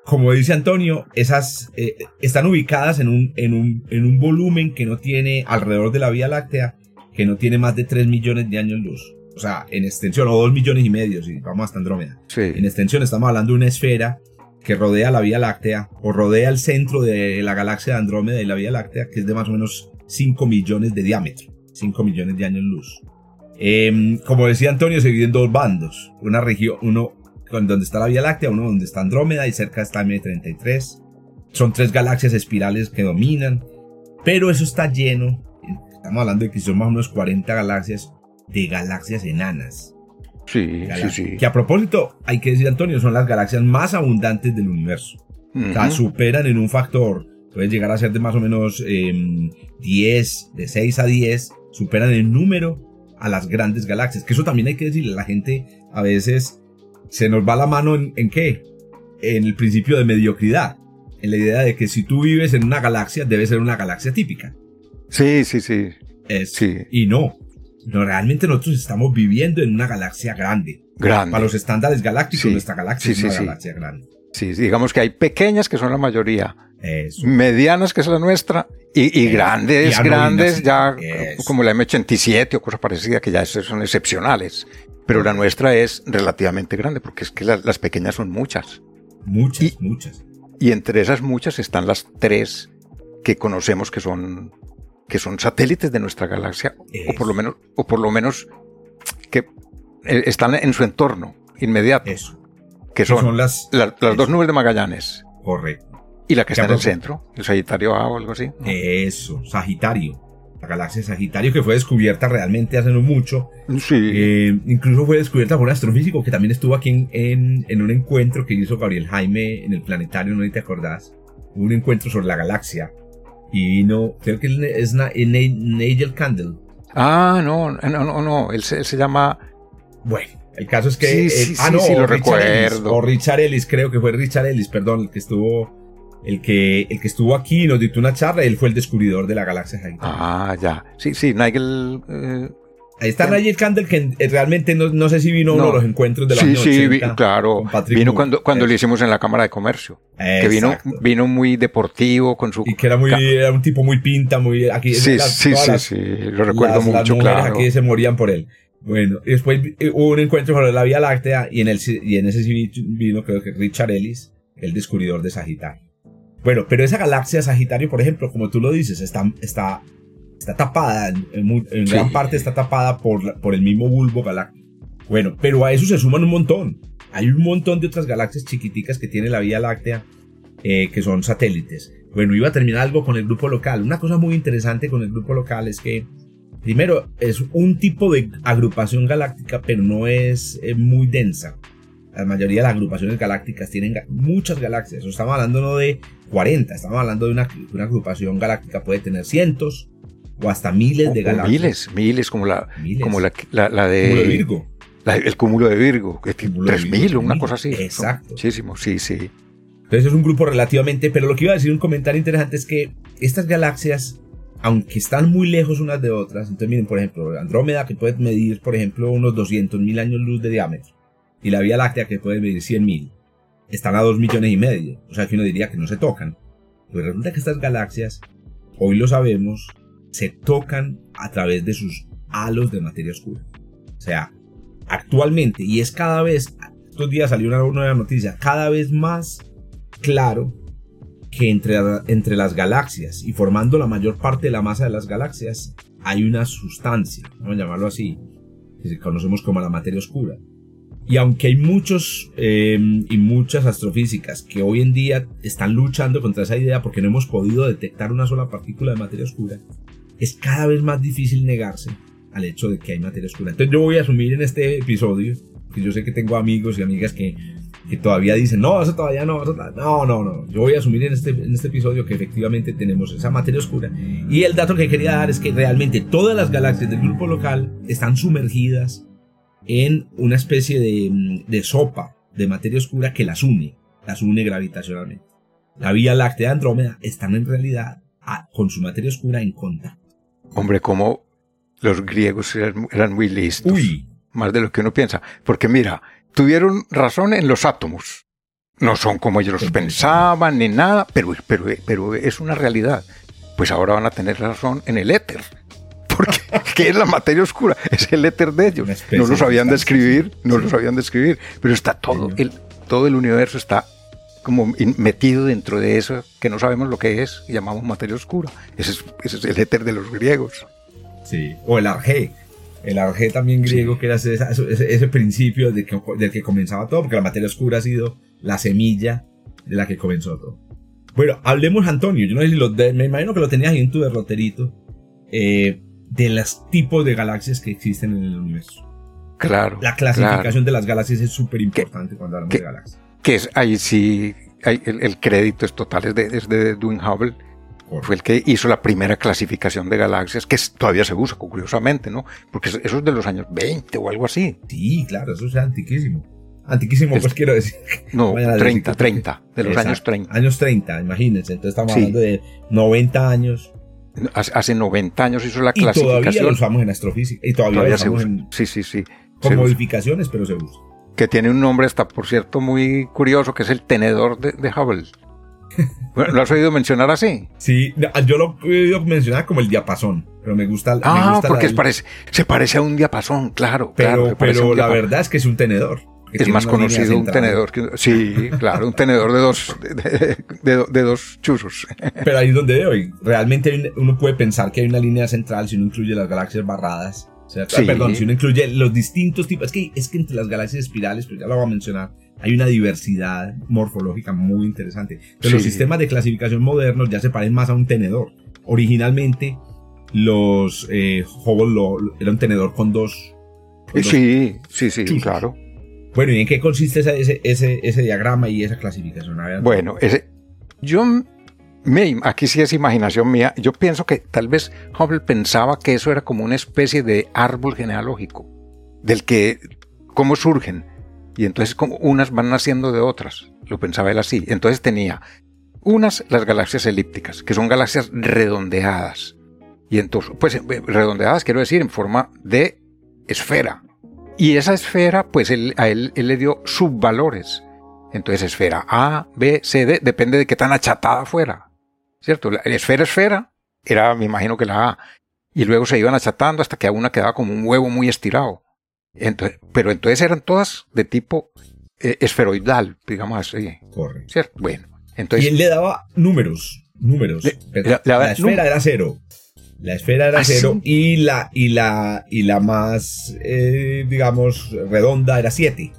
Como dice Antonio, esas eh, están ubicadas en un, en, un, en un volumen que no tiene alrededor de la Vía Láctea, que no tiene más de 3 millones de años luz o sea, en extensión, o dos millones y medio, si vamos hasta Andrómeda. En extensión estamos hablando de una esfera que rodea la Vía Láctea o rodea el centro de la galaxia de Andrómeda y la Vía Láctea, que es de más o menos 5 millones de diámetro, 5 millones de años luz. Em, como decía Antonio, se divide en dos bandos, una región, uno donde está la Vía Láctea, uno donde está Andrómeda y cerca está M33. Son tres galaxias espirales que dominan, pero eso está lleno, estamos hablando de que son más o menos 40 galaxias, de galaxias enanas. Sí, sí, sí. Que a propósito, hay que decir, Antonio, son las galaxias más abundantes del universo. O sea, superan en un factor, pueden llegar a ser de más o menos 10, em, de 6 a 10, superan en número a las grandes galaxias. Que eso también hay que decirle, la gente a veces se nos va la mano en, en qué? En el principio de mediocridad. En la idea de que si tú vives en una galaxia, debe ser una galaxia típica. Sí, sí, sí. Es, sí. Y no. No, realmente nosotros estamos viviendo en una galaxia grande. Grande. Para los estándares galácticos, nuestra galaxia es una galaxia grande. Sí, digamos que hay pequeñas que son la mayoría, medianas que es la nuestra y, grandes, grandes ya como la M87 o cosas parecidas que ya son excepcionales. Pero la nuestra es relativamente grande porque es que las pequeñas son muchas. Muchas, muchas. Y entre esas muchas están las tres que conocemos que son que son satélites de nuestra galaxia, o por lo menos, o por lo menos que eh, están en su entorno inmediato. Eso. Que son, las, las dos nubes de Magallanes. Correcto. Y la que está en el centro, el Sagitario A o algo así. Eso, Sagitario. La galaxia Sagitario que fue descubierta realmente hace no mucho. Sí. Eh, incluso fue descubierta por un astrofísico que también estuvo aquí en, en, un encuentro que hizo Gabriel Jaime en el planetario, no te acordás. Un encuentro sobre la galaxia y vino, creo que es Nigel Candle. Ah, no, no, no, no, él se, llama... Bueno, el caso es que... Sí, ah, no, sí, lo recuerdo. o Richard Ellis, creo que fue Richard Ellis, perdón, el que estuvo... El que, el que estuvo aquí nos dictó una charla, él fue el descubridor de la galaxia Ah, ya. Sí, sí, Nigel... Eh, Ahí está Nigel Candle, que eh, realmente no, no sé si vino uno de los encuentros de la Sí, sí, claro. Vino cuando, cuando lo hicimos en la Cámara de Comercio. Que vino, vino muy deportivo con su... Y que era muy, era un tipo muy pinta, muy... Aquí, sí, sí, sí, sí, lo recuerdo mucho, claro. aquí se morían por él. Bueno, y después eh, hubo un encuentro sobre la Vía Láctea y en, el, y en ese vino creo que Richard Ellis, el descubridor de Sagitario. Bueno, pero esa galaxia Sagitario, por ejemplo, como tú lo dices, está, está está tapada, en, gran parte está tapada por, por el mismo bulbo galáctico. Bueno, pero a eso se suman un montón. Hay un montón de otras galaxias chiquiticas que tiene la Vía Láctea, eh, que son satélites. Bueno, iba a terminar algo con el grupo local. Una cosa muy interesante con el grupo local es que, primero, es un tipo de agrupación galáctica, pero no es eh, muy densa. La mayoría de las agrupaciones galácticas tienen muchas galaxias. Estamos hablando no de 40, estamos hablando de una, una agrupación galáctica, puede tener cientos, o hasta miles de galaxias. Miles, miles, como la, Como la, la, de, cúmulo de Virgo. el cúmulo de Virgo, que es 3000 o una cosa así. Exacto. Muchísimo, sí, sí. Entonces es un grupo relativamente, pero lo que iba a decir un comentario interesante es que estas galaxias, aunque están muy lejos unas de otras, entonces miren, por ejemplo, Andrómeda que puede medir, por ejemplo, unos 200.000 años luz de diámetro, y la Vía Láctea que puede medir 100.000, están a 2 millones y medio, o sea que uno diría que no se tocan. Pues resulta que estas galaxias, hoy lo sabemos, se tocan a través de sus halos de materia oscura. O sea, actualmente, y es cada vez, estos días salió una nueva noticia, cada vez más claro que entre, entre las galaxias y formando la mayor parte de la masa de las galaxias hay una sustancia, vamos a llamarlo así, que conocemos como la materia oscura. Y aunque hay muchos em, y muchas astrofísicas que hoy en día están luchando contra esa idea porque no hemos podido detectar una sola partícula de materia oscura, es cada vez más difícil negarse al hecho de que hay materia oscura. Entonces yo voy a asumir en este episodio, que yo sé que tengo amigos y amigas que, que todavía dicen, no, eso todavía no, no, no, no. Yo voy a asumir en este, en este episodio que efectivamente tenemos esa materia oscura. Y el dato que quería dar es que realmente todas las galaxias del grupo local están sumergidas en una especie de, de sopa de materia oscura que las une, las une gravitacionalmente. La Vía Láctea Andrómeda están en realidad con su materia oscura en contacto. Hombre, como los griegos eran, muy listos. Uy. Más de lo que uno piensa. Porque mira, tuvieron razón en los átomos. No son como ellos los pensaban ni nada, pero, pero, pero es una realidad. Pues ahora van a tener razón en el éter. (laughs) Porque (laughs) ¿qué es la materia oscura? Es el éter de ellos. No lo sabían describir, no lo sabían describir, pero está todo el, todo el universo está como metido dentro de eso que no sabemos lo que es y llamamos materia oscura. Ese es, ese es el éter de los griegos. Sí, o el arjé. El arjé también griego, que era ese, ese, principio de que, del que comenzaba todo, porque la materia oscura ha sido la semilla de la que comenzó todo. Bueno, hablemos, Antonio. Yo no sé si lo me imagino que lo tenías ahí en tu derroterito. Eh, de los tipos de galaxias que existen en el universo. Claro. La clasificación de las galaxias es súper importante cuando hablamos de galaxias. Que es ahí sí, el, crédito es total, es de, es de Hubble. Fue el que hizo la primera clasificación de galaxias, que todavía se usa, curiosamente, ¿no? Porque eso es de los años 20 o algo así. Sí, claro, eso es antiquísimo. Antiquísimo, pues quiero decir. No, (laughs) 30, 30, de los años 30. Años 30, imagínense. Entonces estamos hablando de 90 años Hace 90 años hizo la clasificación. Y todavía lo usamos en astrofísica. Y todavía, lo usamos En, sí, sí, sí. Con modificaciones, pero se usa. Que tiene un nombre hasta, por cierto, muy curioso, que es el tenedor de, Hubble. ¿Lo has oído mencionar así? Sí, yo lo he oído mencionar como el diapasón, pero me gusta. Ah, porque parece, se parece a un diapasón, claro. Pero, pero la verdad es que es un tenedor es más conocido un tenedor que sí, claro, un tenedor de dos de, dos chuzos. Pero ahí es donde hoy realmente uno puede pensar que hay una línea central si uno incluye las galaxias barradas. Perdón, si uno incluye los distintos tipos. Es que, es que entre las galaxias espirales, pues ya lo voy a mencionar, hay una diversidad morfológica muy interesante. Pero los sistemas de clasificación modernos ya se parecen más a un tenedor. Originalmente, los eh, Hubble era un tenedor con dos. sí, sí, sí, claro. Bueno, ¿y en qué consiste ese, ese, ese diagrama y esa clasificación? Bueno, ese, yo, me, aquí sí es imaginación mía, yo pienso que tal vez Hubble pensaba que eso era como una especie de árbol genealógico, del que, cómo surgen, y entonces como unas van naciendo de otras, lo pensaba él así. Entonces tenía unas, las galaxias elípticas, que son galaxias redondeadas, y entonces, pues eh, redondeadas quiero decir en forma de esfera, y esa esfera, pues a él, él le dio subvalores. Entonces, esfera A, B, C, D, depende de qué tan achatada fuera. ¿Cierto? La, esfera, esfera, era, me imagino que la A. Y luego se iban achatando hasta que a una quedaba como un huevo muy estirado. Entonces, pero entonces eran todas de tipo eh, esferoidal, digamos así. Correcto. ¿Cierto? Bueno. Entonces, y él le daba números. Números. la, esfera era cero. La esfera era ¿Ah, cero y la, y la, y la más, eh, digamos, redonda era 7.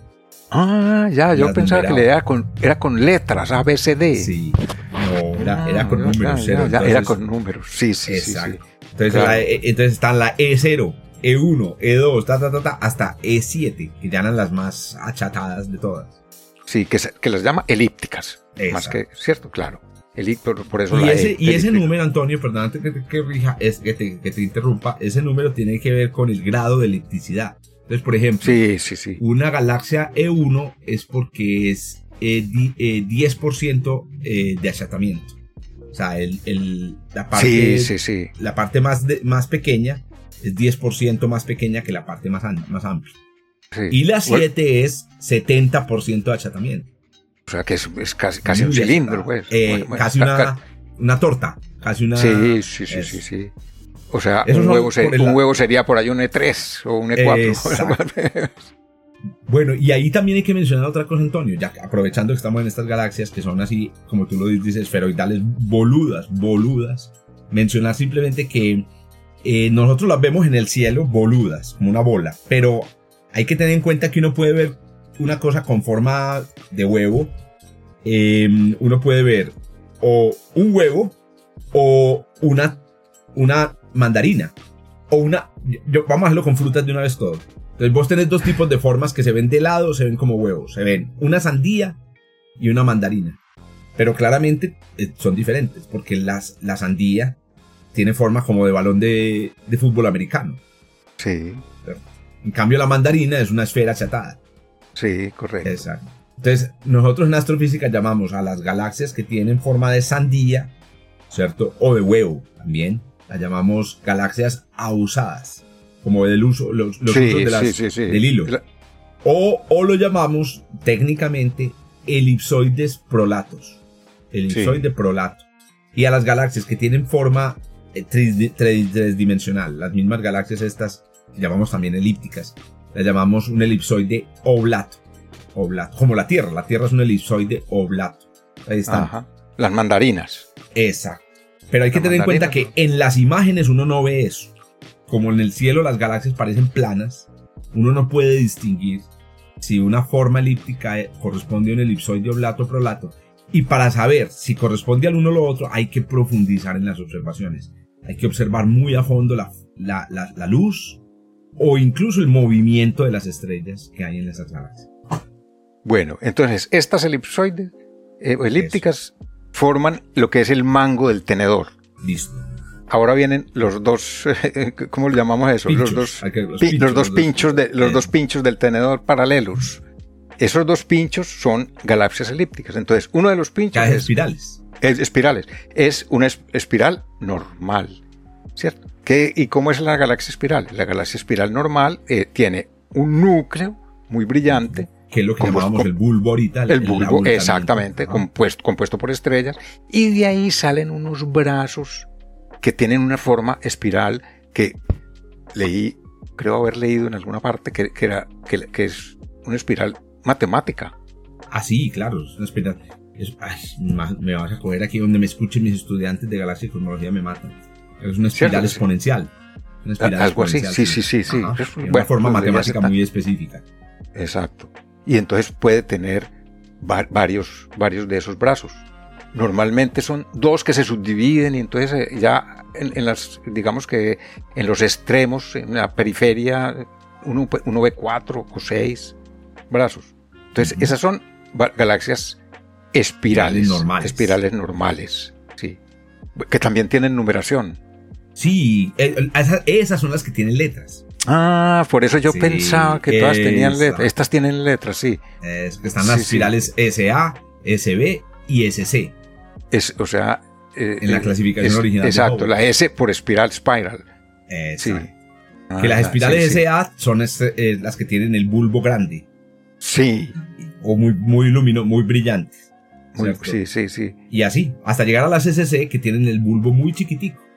Ah, ya, yo pensaba que era con, era con letras, A, B, C, D. Sí, no, era, era con ah, números. era con números, sí, sí. Exacto. Entonces, e, entonces están la E0, E1, E2, ta, ta, ta, ta, hasta E7, que ya eran las más achatadas de todas. Sí, que, que las llama elípticas. Más que, ¿cierto? Claro por, eso y ese, y ese número, Antonio, perdón, antes que, que, es, que, te, que, te, interrumpa, ese número tiene que ver con el grado de elipticidad. Entonces, por ejemplo, sí, sí, sí. una galaxia E1 es porque es eh, 10% eh, eh, de achatamiento. O sea, el, el, la, parte, sí, sí, la parte más, más pequeña es 10% más pequeña que la parte más, más amplia. Y la 7 es 70% de achatamiento. O sea que es, casi, casi un cilindro, pues. Eh, casi una, una, torta. Casi una. Sí, sí, sí, sí, sí. O sea, un huevo, un huevo, sería por ahí un E3 o un E4. bueno, y ahí también hay que mencionar otra cosa, Antonio, ya aprovechando que estamos en estas galaxias que son así, como tú lo dices, esferoidales, boludas, boludas. Mencionar simplemente que eh, nosotros las vemos en el cielo boludas, como una bola, pero hay que tener en cuenta que uno puede ver una cosa con forma de huevo, em, uno puede ver o un huevo o una, una mandarina. O una. Vamos a hacerlo con frutas de una vez todo. Entonces vos tenés dos tipos de formas que se ven de lado, se ven como huevos. Se ven una sandía y una mandarina. Pero claramente eh, son diferentes, porque las, la sandía tiene forma como de balón de, de fútbol americano. Sí. En cambio, la mandarina es una esfera achatada. Sí, correcto. Exacto. Entonces, nosotros en astrofísica llamamos a las galaxias que tienen forma de sandía, ¿cierto? O de huevo también. Las llamamos galaxias abusadas, como del uso, los, usos de del hilo. O, o lo llamamos técnicamente elipsoides prolatos. Elipsoide prolato. Y a las galaxias que tienen forma eh, tridimensional, las mismas galaxias estas, llamamos también elípticas, la llamamos un elipsoide oblato. Oblato, como la Tierra. La Tierra es un elipsoide oblato. Ahí están. Las mandarinas. Exacto. Pero hay que tener en cuenta que en las imágenes uno no ve eso. Como en el cielo las galaxias parecen planas, uno no puede distinguir si una forma elíptica corresponde a un elipsoide oblato o prolato. Y para saber si corresponde al uno o lo otro, hay que profundizar en las observaciones. Hay que observar muy a fondo la, la, luz o incluso el movimiento de las estrellas que hay en esas galaxias. Bueno, entonces estas elipsoides eh, elípticas forman lo que es el mango del tenedor. Listo. Ahora vienen los dos, (laughs) ¿cómo le llamamos eso? los dos, los, dos pinchos, de, los dos pinchos del tenedor paralelos. Esos dos pinchos son galaxias elípticas. Entonces, uno de los pinchos es espirales. Es espirales. Es una espiral normal, ¿cierto? ¿Qué, ¿Y cómo es la galaxia espiral? La galaxia espiral normal eh, tiene un núcleo muy brillante que es lo que llamamos el bulbo ahorita. El, bulbo, exactamente, compuesto, compuesto por estrellas, y de ahí salen unos brazos que tienen una forma espiral que leí, creo haber leído en alguna parte que, era, que, es una espiral matemática. Ah, sí, claro, es una espiral. me vas a coger aquí donde me escuchen mis estudiantes de galaxia y cosmología me matan. Es una espiral exponencial. Una espiral Algo así, sí, sí, sí. sí. una forma pues matemática muy específica. Exacto y entonces puede tener varios, varios de esos brazos. Normalmente son dos que se subdividen y entonces eh, ya en, las, digamos que en los extremos, en la periferia, uno, ve cuatro o seis brazos. Entonces esas son galaxias espirales, normales. espirales normales, sí, que también tienen numeración. Sí, eh, esas son las que tienen letras. Ah, por eso yo pensaba que todas tenían letras. Estas tienen letras, sí. están las espirales SA, SB y SC. Es, o sea. Eh, en la eh, clasificación original. Exacto, la S por espiral spiral. Sí. que las ah, espirales SA son este, eh, las que tienen el bulbo grande. Sí. O muy, muy luminoso, muy brillantes. sí, sí, sí. Y así, hasta llegar a las SC que tienen el bulbo muy chiquitico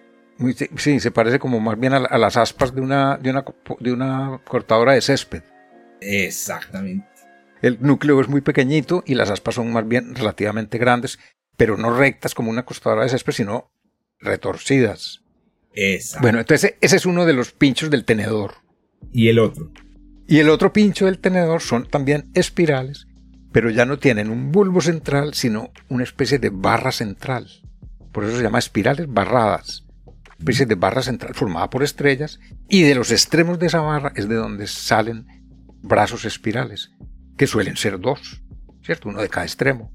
sí, se parece como más bien a, las aspas de una, de, una, de una cortadora de césped. Exactamente. El núcleo es muy pequeñito y las aspas son más bien relativamente grandes, pero no rectas como una cortadora de césped, sino retorcidas. Exacto. Bueno, entonces ese es uno de los pinchos del tenedor. ¿Y el otro? Y el otro pincho del tenedor son también espirales, pero ya no tienen un bulbo central, sino una especie de barra central. Por eso se llama espirales barradas especie de barra central formada por estrellas y de los extremos de esa barra es de donde salen brazos espirales, que suelen ser dos, ¿cierto? Uno de cada extremo.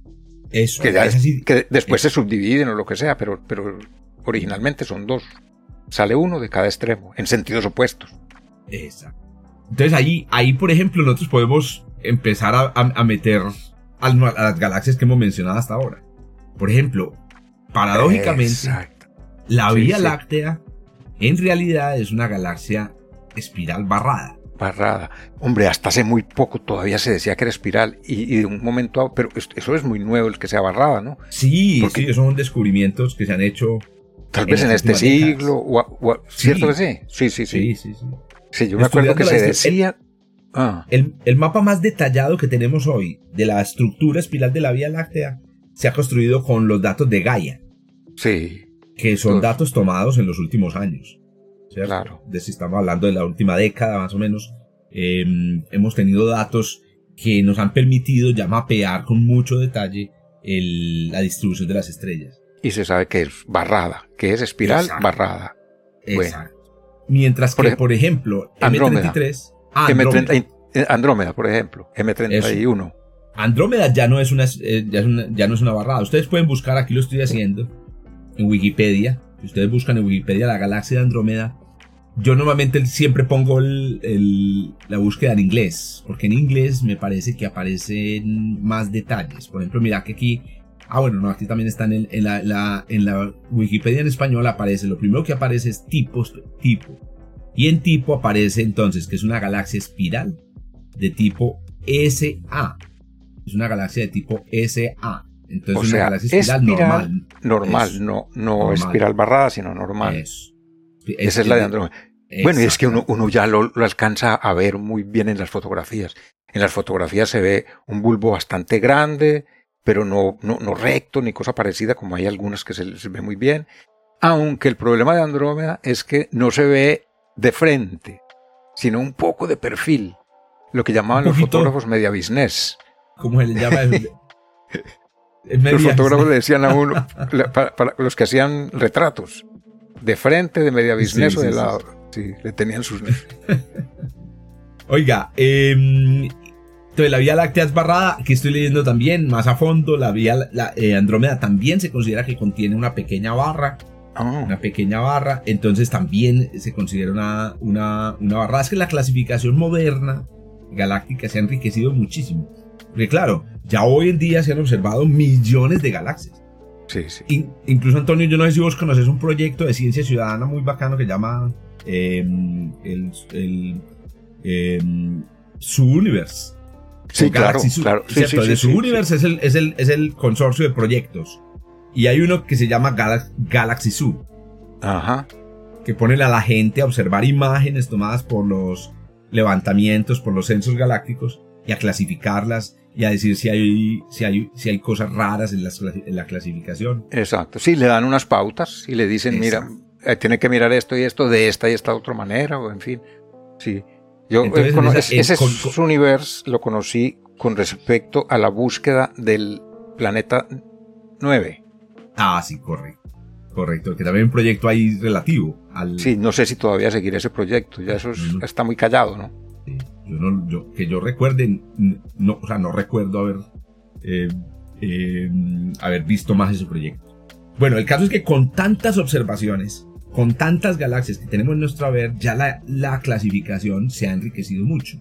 Eso, que, que después se subdividen o lo que sea, pero, pero originalmente son dos. Sale uno de cada extremo, en sentidos opuestos. Exacto. Entonces ahí, ahí por ejemplo, nosotros podemos empezar a, a meter a, las galaxias que hemos mencionado hasta ahora. Por ejemplo, paradójicamente, la Vía Láctea en realidad es una galaxia espiral barrada. Barrada. Hombre, hasta hace muy poco todavía se decía que era espiral y, de un momento a pero eso es muy nuevo el que sea barrada, ¿no? Sí, Porque, sí, son descubrimientos que se han hecho. Tal vez en este siglo, o, ¿cierto que sí? Sí, sí, sí. Sí, sí, sí. yo me acuerdo que se decía... Ah. El, el, mapa más detallado que tenemos hoy de la estructura espiral de la Vía Láctea se ha construido con los datos de Gaia. Sí que son datos tomados en los últimos años. Claro. De si estamos hablando de la última década más o menos, em, hemos tenido datos que nos han permitido ya mapear con mucho detalle la distribución de las estrellas. Y se sabe que es barrada, que es espiral barrada. Exacto. Mientras que, por, ejemplo, M33... Andrómeda. M30, eh, Andrómeda, por ejemplo, M31. Andrómeda ya no es una, eh, ya, ya no es una barrada. Ustedes pueden buscar, aquí lo estoy haciendo, en Wikipedia, si ustedes buscan en Wikipedia la galaxia de Andrómeda, yo normalmente siempre pongo la búsqueda en inglés, porque en inglés me parece que aparecen más detalles. Por ejemplo, mira que aquí, ah bueno, no, aquí también están en, la, en la Wikipedia en español aparece, lo primero que aparece es tipo, tipo. Y en tipo aparece entonces que es una galaxia espiral de tipo SA. Es una galaxia de tipo SA. Entonces, o sea, espiral, normal. Normal, no, no espiral barrada, sino normal. Esa es la de Andrómeda. Bueno, y es que uno, uno ya lo, alcanza a ver muy bien en las fotografías. En las fotografías se ve un bulbo bastante grande, pero no, no, no recto ni cosa parecida, como hay algunas que se, se ve muy bien. Aunque el problema de Andrómeda es que no se ve de frente, sino un poco de perfil, lo que llamaban los fotógrafos media business. ¿Cómo se le llama? (laughs) los fotógrafos le decían a uno, (laughs) para, los que hacían retratos, de frente, de media business o de lado. Sí, le tenían sus... (laughs) Oiga, eh, entonces la Vía Láctea es barrada, que estoy leyendo también más a fondo, la Vía la, eh, Andrómeda también se considera que contiene una pequeña barra, ah. una pequeña barra, entonces también se considera una, una, una barra. Es que la clasificación moderna galáctica se ha enriquecido muchísimo. Porque claro, ya hoy en día se han observado millones de galaxias. Sí, sí. incluso Antonio, yo no sé si vos conoces un proyecto de ciencia ciudadana muy bacano que llama em, el, el em, Su Universe. Sí, claro, claro. Sí, ¿cierto? Sí, Su Universe es el, es, el, es el consorcio de proyectos. Y hay uno que se llama Galaxy Zoo. Ajá. Que pone a la gente a observar imágenes tomadas por los levantamientos, por los censos galácticos y a clasificarlas y a decir si hay, si hay, si hay cosas raras en, en la clasificación. Exacto. Sí, le dan unas pautas y le dicen, mira, eh, tiene que mirar esto y esto de esta y esta otra manera, o en fin. Sí. Yo eh, ese, universo lo conocí con respecto a la búsqueda del planeta 9. Ah, sí, correcto. Correcto, que también un proyecto ahí relativo al... Sí, no sé si todavía seguirá ese proyecto, ya eso está muy callado, ¿no? Sí. Yo no yo, que yo recuerde, no, o sea, no recuerdo haber, eh, eh, haber visto más ese proyecto. Bueno, el caso es que con tantas observaciones, con tantas galaxias que tenemos en nuestro haber, ya la, la clasificación se ha enriquecido mucho.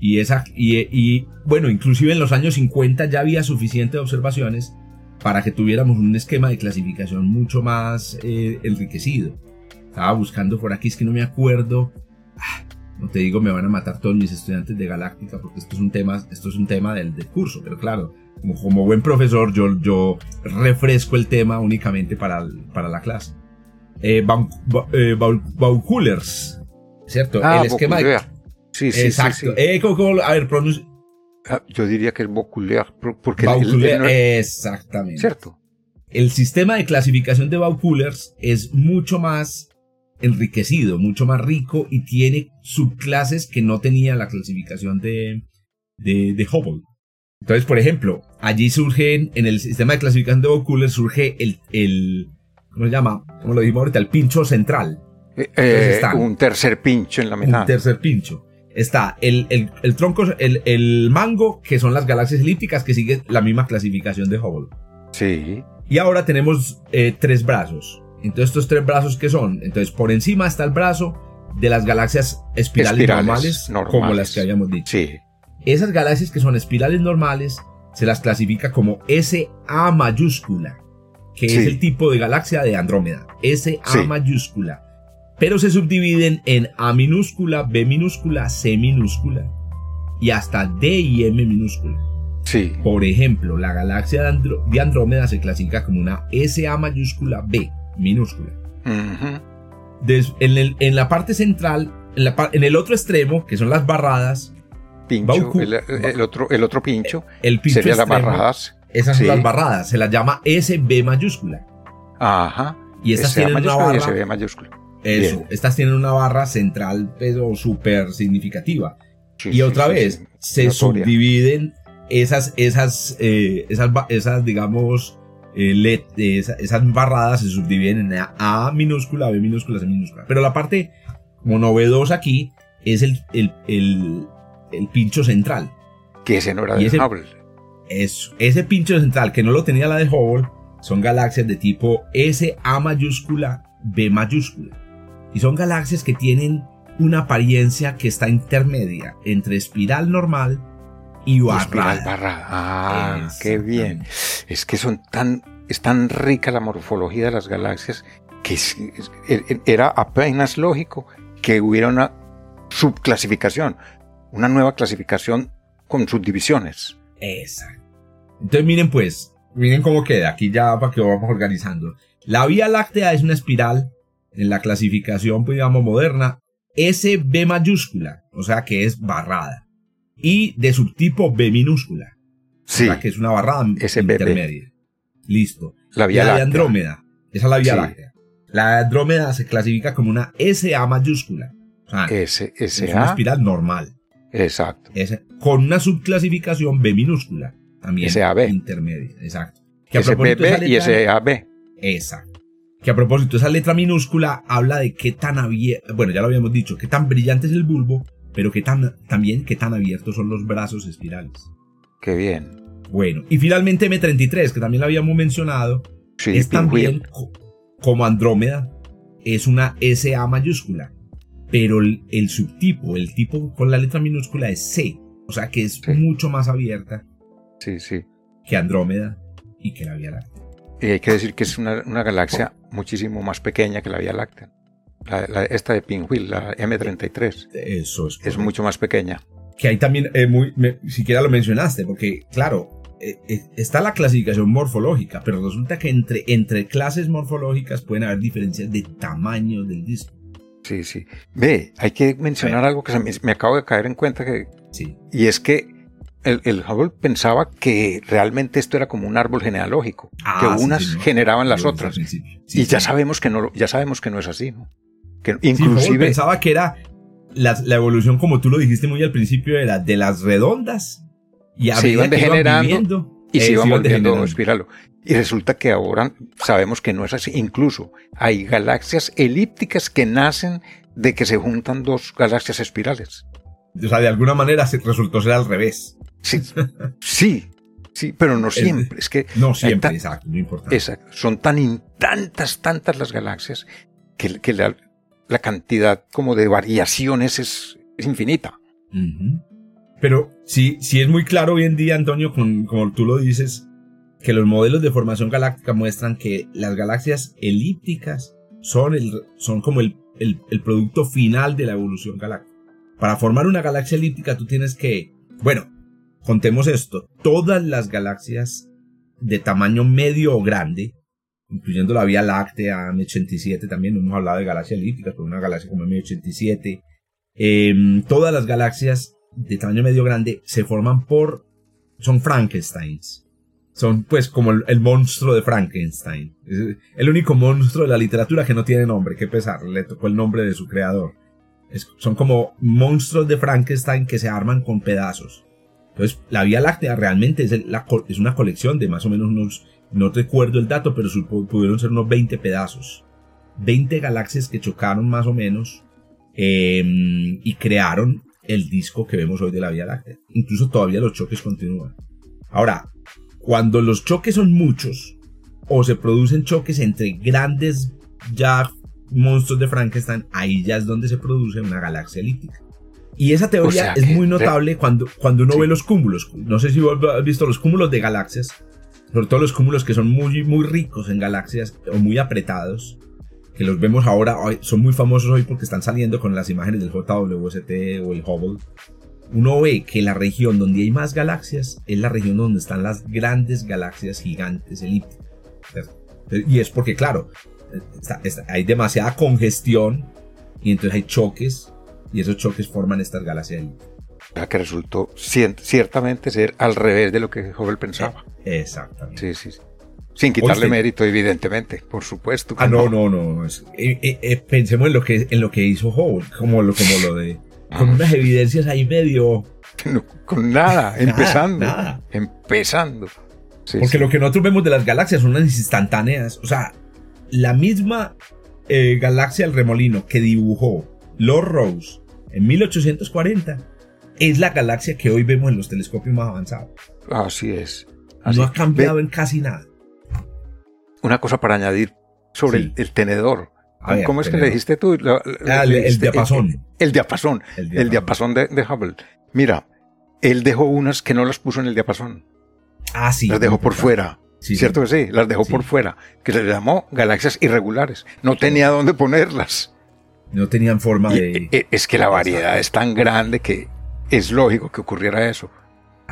Y, esa, y, y, bueno, inclusive en los años 50 ya había suficientes observaciones para que tuviéramos un esquema de clasificación mucho más eh, enriquecido. Estaba buscando por aquí, es que no me acuerdo. Ah, no te digo, me van a matar todos mis estudiantes de Galáctica porque esto es un tema, esto es un tema del, del curso, pero claro, como, como, buen profesor yo, yo refresco el tema únicamente para, para la clase eh, eh Baukulers, ¿cierto? Ah, el esquema de... Sí, sí, Exacto. Sí, Eh, ¿cómo, a ver, pronuncia. Ah, yo diría que es Baukuler, porque Baukuler, exactamente. ¿Cierto? El sistema de clasificación de Baukulers es mucho más enriquecido, mucho más rico y tiene subclases que no tenía la clasificación de, de, de Hubble. Entonces, por ejemplo, allí surgen, en el sistema de clasificación de Baukuler surge el, el, ¿cómo se llama? Como lo dijimos ahorita, el pincho central. Eh, eh un tercer pincho en la mitad. Un tercer pincho. Está el, el, el tronco, el, el, mango, que son las galaxias elípticas, que sigue la misma clasificación de Hubble. Sí. Y ahora tenemos eh, tres brazos. Entonces, estos tres brazos, ¿qué son? Entonces, por encima está el brazo de las galaxias espirales, normales, como las que habíamos dicho. Sí. Esas galaxias que son espirales normales se las clasifica como SA mayúscula que es el tipo de galaxia de Andrómeda, SA mayúscula. Pero se subdividen en A minúscula, B minúscula, C minúscula y hasta D y M minúscula. Sí. Por ejemplo, la galaxia de, Andrómeda se clasifica como una SA mayúscula B minúscula. en, la parte central, en, el otro extremo, que son las barradas, pincho, el, otro, el otro pincho, el pincho sería las barradas esas son las barradas, se las llama SB mayúscula. Ajá. Y estas tienen una barra. SB mayúscula. Eso, estas tienen una barra central, pero súper significativa. y otra vez, se subdividen esas, esas, eh, esas, esas, digamos, eh, esas, barradas se subdividen en A, minúscula, B minúscula, C minúscula. Pero la parte como novedosa aquí es el, el, el, el pincho central. Que ese no era de Hubble. Eso. Ese pincho central que no lo tenía la de Hubble son galaxias de tipo SA mayúscula, B mayúscula. Y son galaxias que tienen una apariencia que está intermedia entre espiral normal y barrada. Espiral barrada. Ah, qué bien. Es que son tan, es tan rica la morfología de las galaxias que era apenas lógico que hubiera una subclasificación, una nueva clasificación con subdivisiones. Exacto. Entonces miren pues, miren cómo queda, aquí ya para que vamos organizando. La Vía Láctea es una espiral en la clasificación, pues digamos, moderna, SB mayúscula, o sea que es barrada, y de subtipo B minúscula. Sí. O sea, que es una barrada intermedia. Listo. La Vía Láctea. Andrómeda. Esa es la Vía Láctea. La Andrómeda se clasifica como una SA mayúscula. O sea, S, es una espiral normal. Exacto. con una subclasificación B minúscula. También. SAB. Intermedia. Exacto. Que SBB y SAB. Exacto. Que a propósito, esa letra minúscula habla de qué tan abierto, bueno, ya lo habíamos dicho, qué tan brillante es el bulbo, pero qué tan, también qué tan abiertos son los brazos espirales. Qué bien. Bueno, y finalmente M33, que también lo habíamos mencionado, es también como Andrómeda, es una SA mayúscula, pero el, subtipo, el tipo con la letra minúscula es C, o sea que es mucho más abierta sí, sí. que Andrómeda y que la Vía Láctea. Y hay que decir que es una, galaxia muchísimo más pequeña que la Vía Láctea. esta de Pinwheel, la M33. Eso es. Es mucho más pequeña. Que ahí también, eh, muy, siquiera lo mencionaste, porque claro, eh, eh, está la clasificación morfológica, pero resulta que entre, entre clases morfológicas pueden haber diferencias de tamaño del disco. Sí, sí. Ve, hay que mencionar algo que me, acabo de caer en cuenta que... Sí. Y es que el, el, Hubble pensaba que realmente esto era como un árbol genealógico, ah, que unas generaban las otras. y ya sabemos que no, ya sabemos que no es así, ¿no? Que inclusive pensaba que era la, la, evolución, como tú lo dijiste muy al principio, de las redondas y se iban degenerando y se, eh, iban volviendo espiralo. Y resulta que ahora sabemos que no es así. Incluso hay galaxias elípticas que nacen de que se juntan dos galaxias espirales. O sea, de alguna manera resultó ser al revés. Sí, sí, sí, pero no siempre. Es, que no siempre, exacto, no importa. Exacto. Son tan tantas, tantas las galaxias que, que la, la, cantidad como de variaciones es, infinita. Pero sí, sí es muy claro hoy en día, Antonio, como tú lo dices, que los modelos de formación galáctica muestran que las galaxias elípticas son, el, son como el, el, producto final de la evolución galáctica. Para formar una galaxia elíptica tú tienes que, bueno, contemos esto, todas las galaxias de tamaño medio o grande, incluyendo la Vía Láctea, M87 también, hemos hablado de galaxias elípticas, pero una galaxia como M87, em, todas las galaxias de tamaño medio grande se forman por, son Frankensteins. Son pues como el, monstruo de Frankenstein. el único monstruo de la literatura que no tiene nombre, qué pesar, le tocó el nombre de su creador. Son como monstruos de Frankenstein que se arman con pedazos. Entonces, la Vía Láctea realmente es, una colección de más o menos unos, no recuerdo el dato, pero pudieron ser unos 20 pedazos. 20 galaxias que chocaron más o menos em, y crearon el disco que vemos hoy de la Vía Láctea. Incluso todavía los choques continúan. Ahora, cuando los choques son muchos, o se producen choques entre grandes ya monstruos de Frankenstein, ahí ya es donde se produce una galaxia elíptica. Y esa teoría es muy notable cuando, cuando uno ve los cúmulos. No sé si vos has visto los cúmulos de galaxias, sobre todo los cúmulos que son muy, muy ricos en galaxias o muy apretados que los vemos ahora, son muy famosos hoy porque están saliendo con las imágenes del JWST o el Hubble. Uno ve que la región donde hay más galaxias es la región donde están las grandes galaxias gigantes elípticas. Y es porque, claro, hay demasiada congestión y entonces hay choques y esos choques forman estas galaxias elípticas. Que resultó ciertamente ser al revés de lo que Hubble pensaba. Exactamente. Sí, sí. sí. Sin quitarle mérito, evidentemente, por supuesto. Ah, no, no, no. Eh, eh, eh, pensemos en lo que en lo que hizo Howard, como lo, como lo de. (laughs) Con ah. unas evidencias ahí medio. (laughs) con nada, (laughs) empezando. Empezando. Porque lo que nosotros vemos de las galaxias son unas instantáneas. O sea, la misma galaxia del remolino que dibujó Lord Rose en 1840 es la galaxia que hoy vemos en los telescopios más avanzados. Así es. no ha cambiado en casi nada una cosa para añadir sobre el, tenedor. ¿Cómo es que le dijiste tú? Ah, el, diapasón. El, diapasón. El diapasón, de, Hubble. Mira, él dejó unas que no las puso en el diapasón. Ah, sí. Las dejó por fuera. ¿Cierto que sí? Las dejó por fuera. Que se llamó galaxias irregulares. No tenía dónde ponerlas. No tenían forma de. E, e, es que la variedad es tan grande que es lógico que ocurriera eso.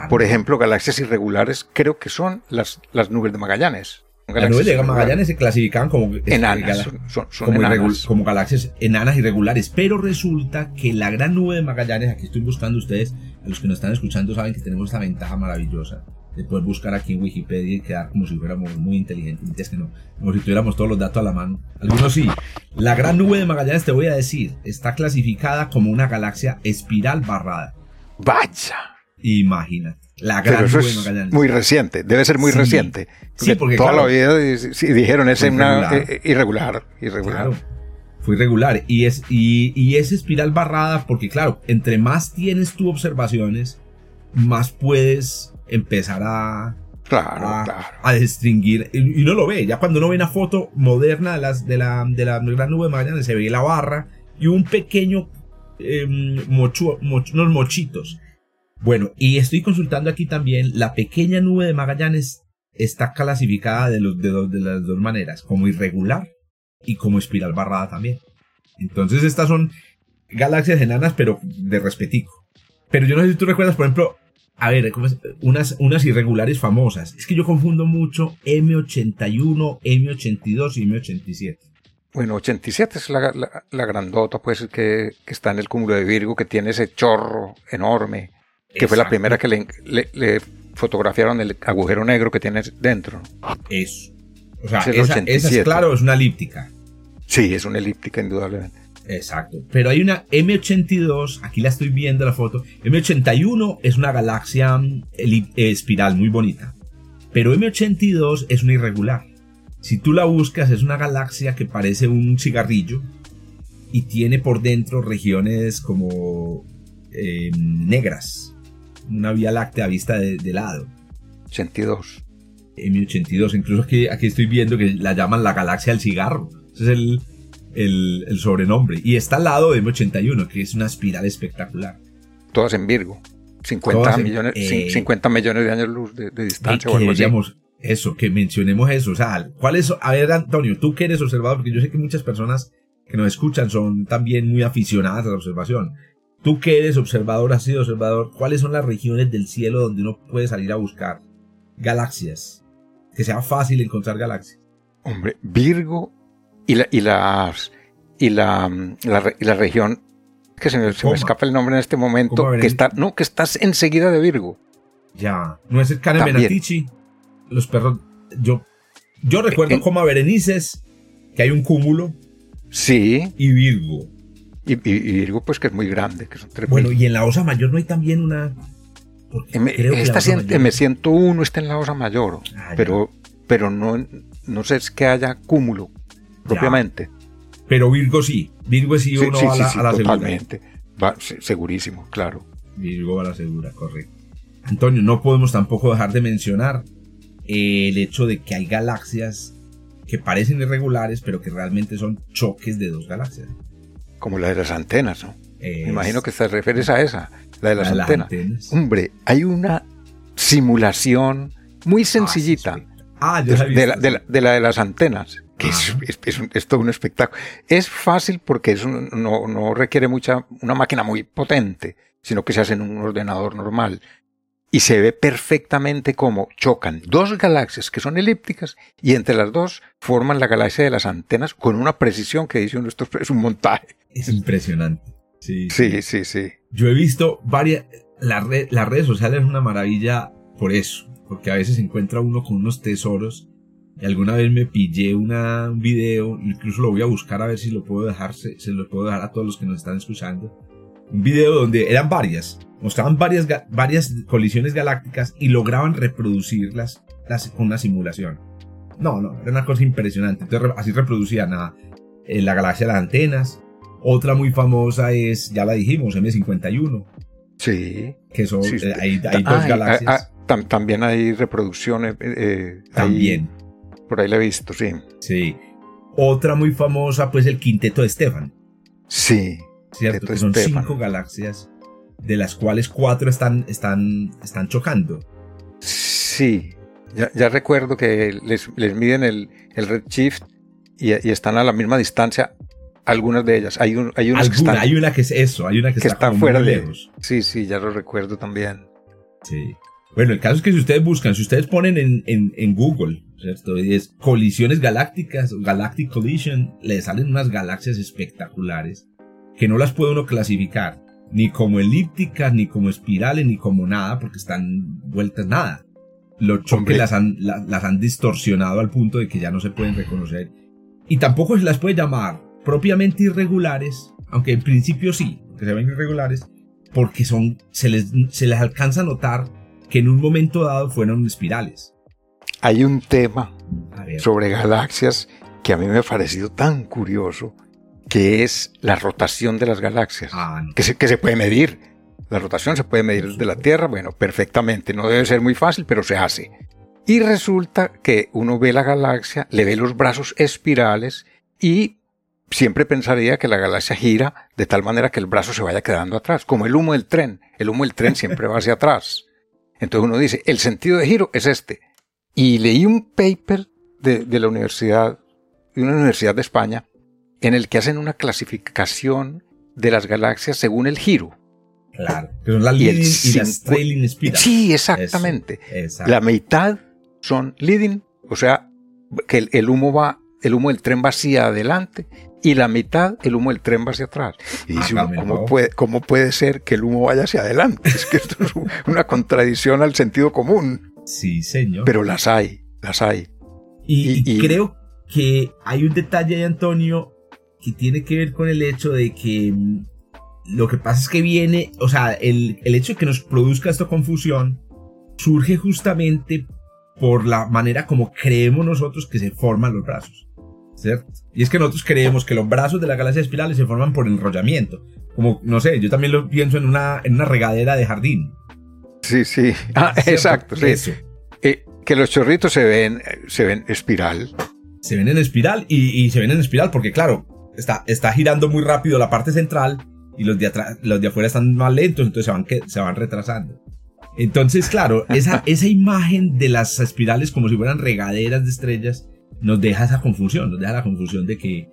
Por ejemplo, galaxias irregulares creo que son las, las nubes de Magallanes. Las nubes de Magallanes se clasifican como, este, enanas, como, galaxias enanas irregulares, pero resulta que la gran nube de Magallanes, aquí estoy buscando ustedes, los que nos están escuchando saben que tenemos esta ventaja maravillosa, de poder buscar aquí en Wikipedia y quedar como si fuéramos muy inteligentes, que no, como si tuviéramos todos los datos a la mano. Algunos sí. La gran nube de Magallanes, te voy a decir, está clasificada como una galaxia espiral barrada. Vaya. Imagínate. La gran nube de Magallanes. Muy reciente, debe ser muy reciente. sí, porque toda la vida dijeron es una eh, irregular, irregular. fue irregular. Y es, y, y es espiral barrada porque, claro, entre más tienes tú observaciones, más puedes empezar a, claro, a, distinguir. Y, no lo ve. Ya cuando uno ve una foto moderna de, las, de, la, de la gran nube de Magallanes, se ve la barra y un pequeño eh, unos mochitos. Bueno, y estoy consultando aquí también, la pequeña nube de Magallanes está clasificada de, los, de, de las dos maneras, como irregular y como espiral barrada también. Entonces estas son galaxias enanas, pero de respetico. Pero yo no sé si tú recuerdas, por ejemplo, a ver, unas, unas irregulares famosas. Es que yo confundo mucho M81, M82 y M87. Bueno, 87 es la, la, grandota, pues, que, que, está en el cúmulo de Virgo, que tiene ese chorro enorme, que fue la primera que le, le, fotografiaron el agujero negro que tiene dentro. Eso. O sea, esa, esa, es claro, es una elíptica. Sí, es una elíptica, indudablemente. Exacto. Pero hay una M82, aquí la estoy viendo la foto. M81 es una galaxia espiral muy bonita. Pero M82 es una irregular. Si tú la buscas, es una galaxia que parece un cigarrillo y tiene por dentro regiones como eh, negras. Una vía láctea vista de, lado. 82. M82. Incluso aquí, aquí estoy viendo que la llaman la galaxia del cigarro. Ese es el, el, sobrenombre. Y está al lado de M81, que es una espiral espectacular. Todas en Virgo. 50, millones, 50 eh, millones de años luz de, distancia. eso, que mencionemos eso. O sea, ¿cuál es? A ver, Antonio, tú que eres observador, porque yo sé que muchas personas que nos escuchan son también muy aficionadas a la observación. Tú que eres observador, has sido observador, ¿cuáles son las regiones del cielo donde uno puede salir a buscar galaxias? Que sea fácil encontrar galaxias. Hombre, Virgo y la, y las, y la, la, región que se me, escapa el nombre en este momento, que está, no, que estás enseguida de Virgo. Ya, no es el Cane Benatici, los perros, yo, yo recuerdo como Coma Berenices, que hay un cúmulo. Sí. Y Virgo. Y, Virgo, pues que es muy grande, que son Bueno, y en la Osa Mayor no hay también una. M, esta M101 está en la Osa Mayor, ah, pero, pero no, no sé es que haya cúmulo propiamente. Pero Virgo sí. Virgo sí uno va a la, segura. Totalmente. Va, segurísimo, claro. Virgo va a la segura, correcto. Antonio, no podemos tampoco dejar de mencionar el hecho de que hay galaxias que parecen irregulares, pero que realmente son choques de dos galaxias. Como la de las antenas, ¿no? Me imagino que te refieres a esa, la de las, antenas. Hombre, hay una simulación muy ah, sencillita ah, de, la, de, la, de las antenas que es, todo un espectáculo. Es fácil porque es no, no, requiere mucha, una máquina muy potente, sino que se hace en un ordenador normal. Y se ve perfectamente cómo chocan dos galaxias que son elípticas y entre las dos forman la galaxia de las antenas con una precisión que dice uno, esto es un montaje. Es impresionante. Sí, sí, sí. sí, Yo he visto varias, la red, las redes sociales es una maravilla por eso, porque a veces se encuentra uno con unos tesoros alguna vez me pillé una, un video, incluso lo voy a buscar a ver si lo puedo dejar, se, lo puedo dejar a todos los que nos están escuchando. Un video donde eran varias, mostraban varias, varias colisiones galácticas y lograban reproducirlas las, con una simulación. No, no, era una cosa impresionante. Entonces, así reproducían a, eh, la galaxia de las antenas. Otra muy famosa es, ya la dijimos, M51. Sí. Que son, eh, hay, hay, dos galaxias. también hay reproducciones. Eh, también. Por ahí la he visto, sí. Sí. Otra muy famosa, pues el quinteto de Stefan. Sí. Cierto, que son cinco galaxias, de las cuales cuatro están, están, están chocando. Sí. Ya, recuerdo que les, miden el, el redshift y, y, están a la misma distancia algunas de ellas. Hay, un, hay unas que están, Hay una que es eso, hay una que, está, fuera de lejos. Sí, sí, ya lo recuerdo también. Sí. Bueno, el caso es que si ustedes buscan, si ustedes ponen en, en, en Google ¿cierto? es colisiones galácticas, Galactic Collision, le salen unas galaxias espectaculares que no las puede uno clasificar ni como elípticas, ni como espirales, ni como nada, porque están vueltas nada. los choques las han, las han distorsionado al punto de que ya no se pueden reconocer. Y tampoco se las puede llamar propiamente irregulares, aunque en principio sí, que se ven irregulares, porque son, se les, se les alcanza a notar que en un momento dado fueron espirales. Hay un tema sobre galaxias que a mí me ha parecido tan curioso, que es la rotación de las galaxias, ah, que, se, que se puede medir. La rotación se puede medir desde la Tierra, bueno, perfectamente, no debe ser muy fácil, pero se hace. Y resulta que uno ve la galaxia, le ve los brazos espirales y siempre pensaría que la galaxia gira de tal manera que el brazo se vaya quedando atrás, como el humo del tren. El humo del tren siempre va hacia atrás. Entonces uno dice, el sentido de giro es este. Y leí un paper de, de la universidad, de una universidad de España, en el que hacen una clasificación de las galaxias según el giro. Claro, que son las leading y, las trailing Sí, exactamente. La mitad son leading, o sea, que el, humo va, el humo del tren va hacia adelante y la mitad el humo del tren va hacia atrás. Y dice ah, ¿cómo puede, ¿cómo puede ser que el humo vaya hacia adelante? Es que esto es una contradicción al sentido común. Sí, señor. Pero las hay, las hay. Y, creo que hay un detalle ahí, Antonio, que tiene que ver con el hecho de que mm, lo que pasa es que viene, o sea, el, el hecho de que nos produzca esta confusión surge justamente por la manera como creemos nosotros que se forman los brazos. ¿cierto? Y es que nosotros creemos que los brazos de la galaxia espirales se forman por enrollamiento. Como, no sé, yo también lo pienso en una, en una regadera de jardín. Sí, sí. Ah, (laughs) exacto, sí. Eh, que los chorritos se ven, se ven espiral. Se ven en espiral y, y se ven en espiral porque, claro, está, está girando muy rápido la parte central y los de, atrás, los de afuera están más lentos, entonces se van, que, se van retrasando. Entonces, claro, esa, (laughs) esa imagen de las espirales como si fueran regaderas de estrellas nos deja esa confusión, nos deja la confusión de que,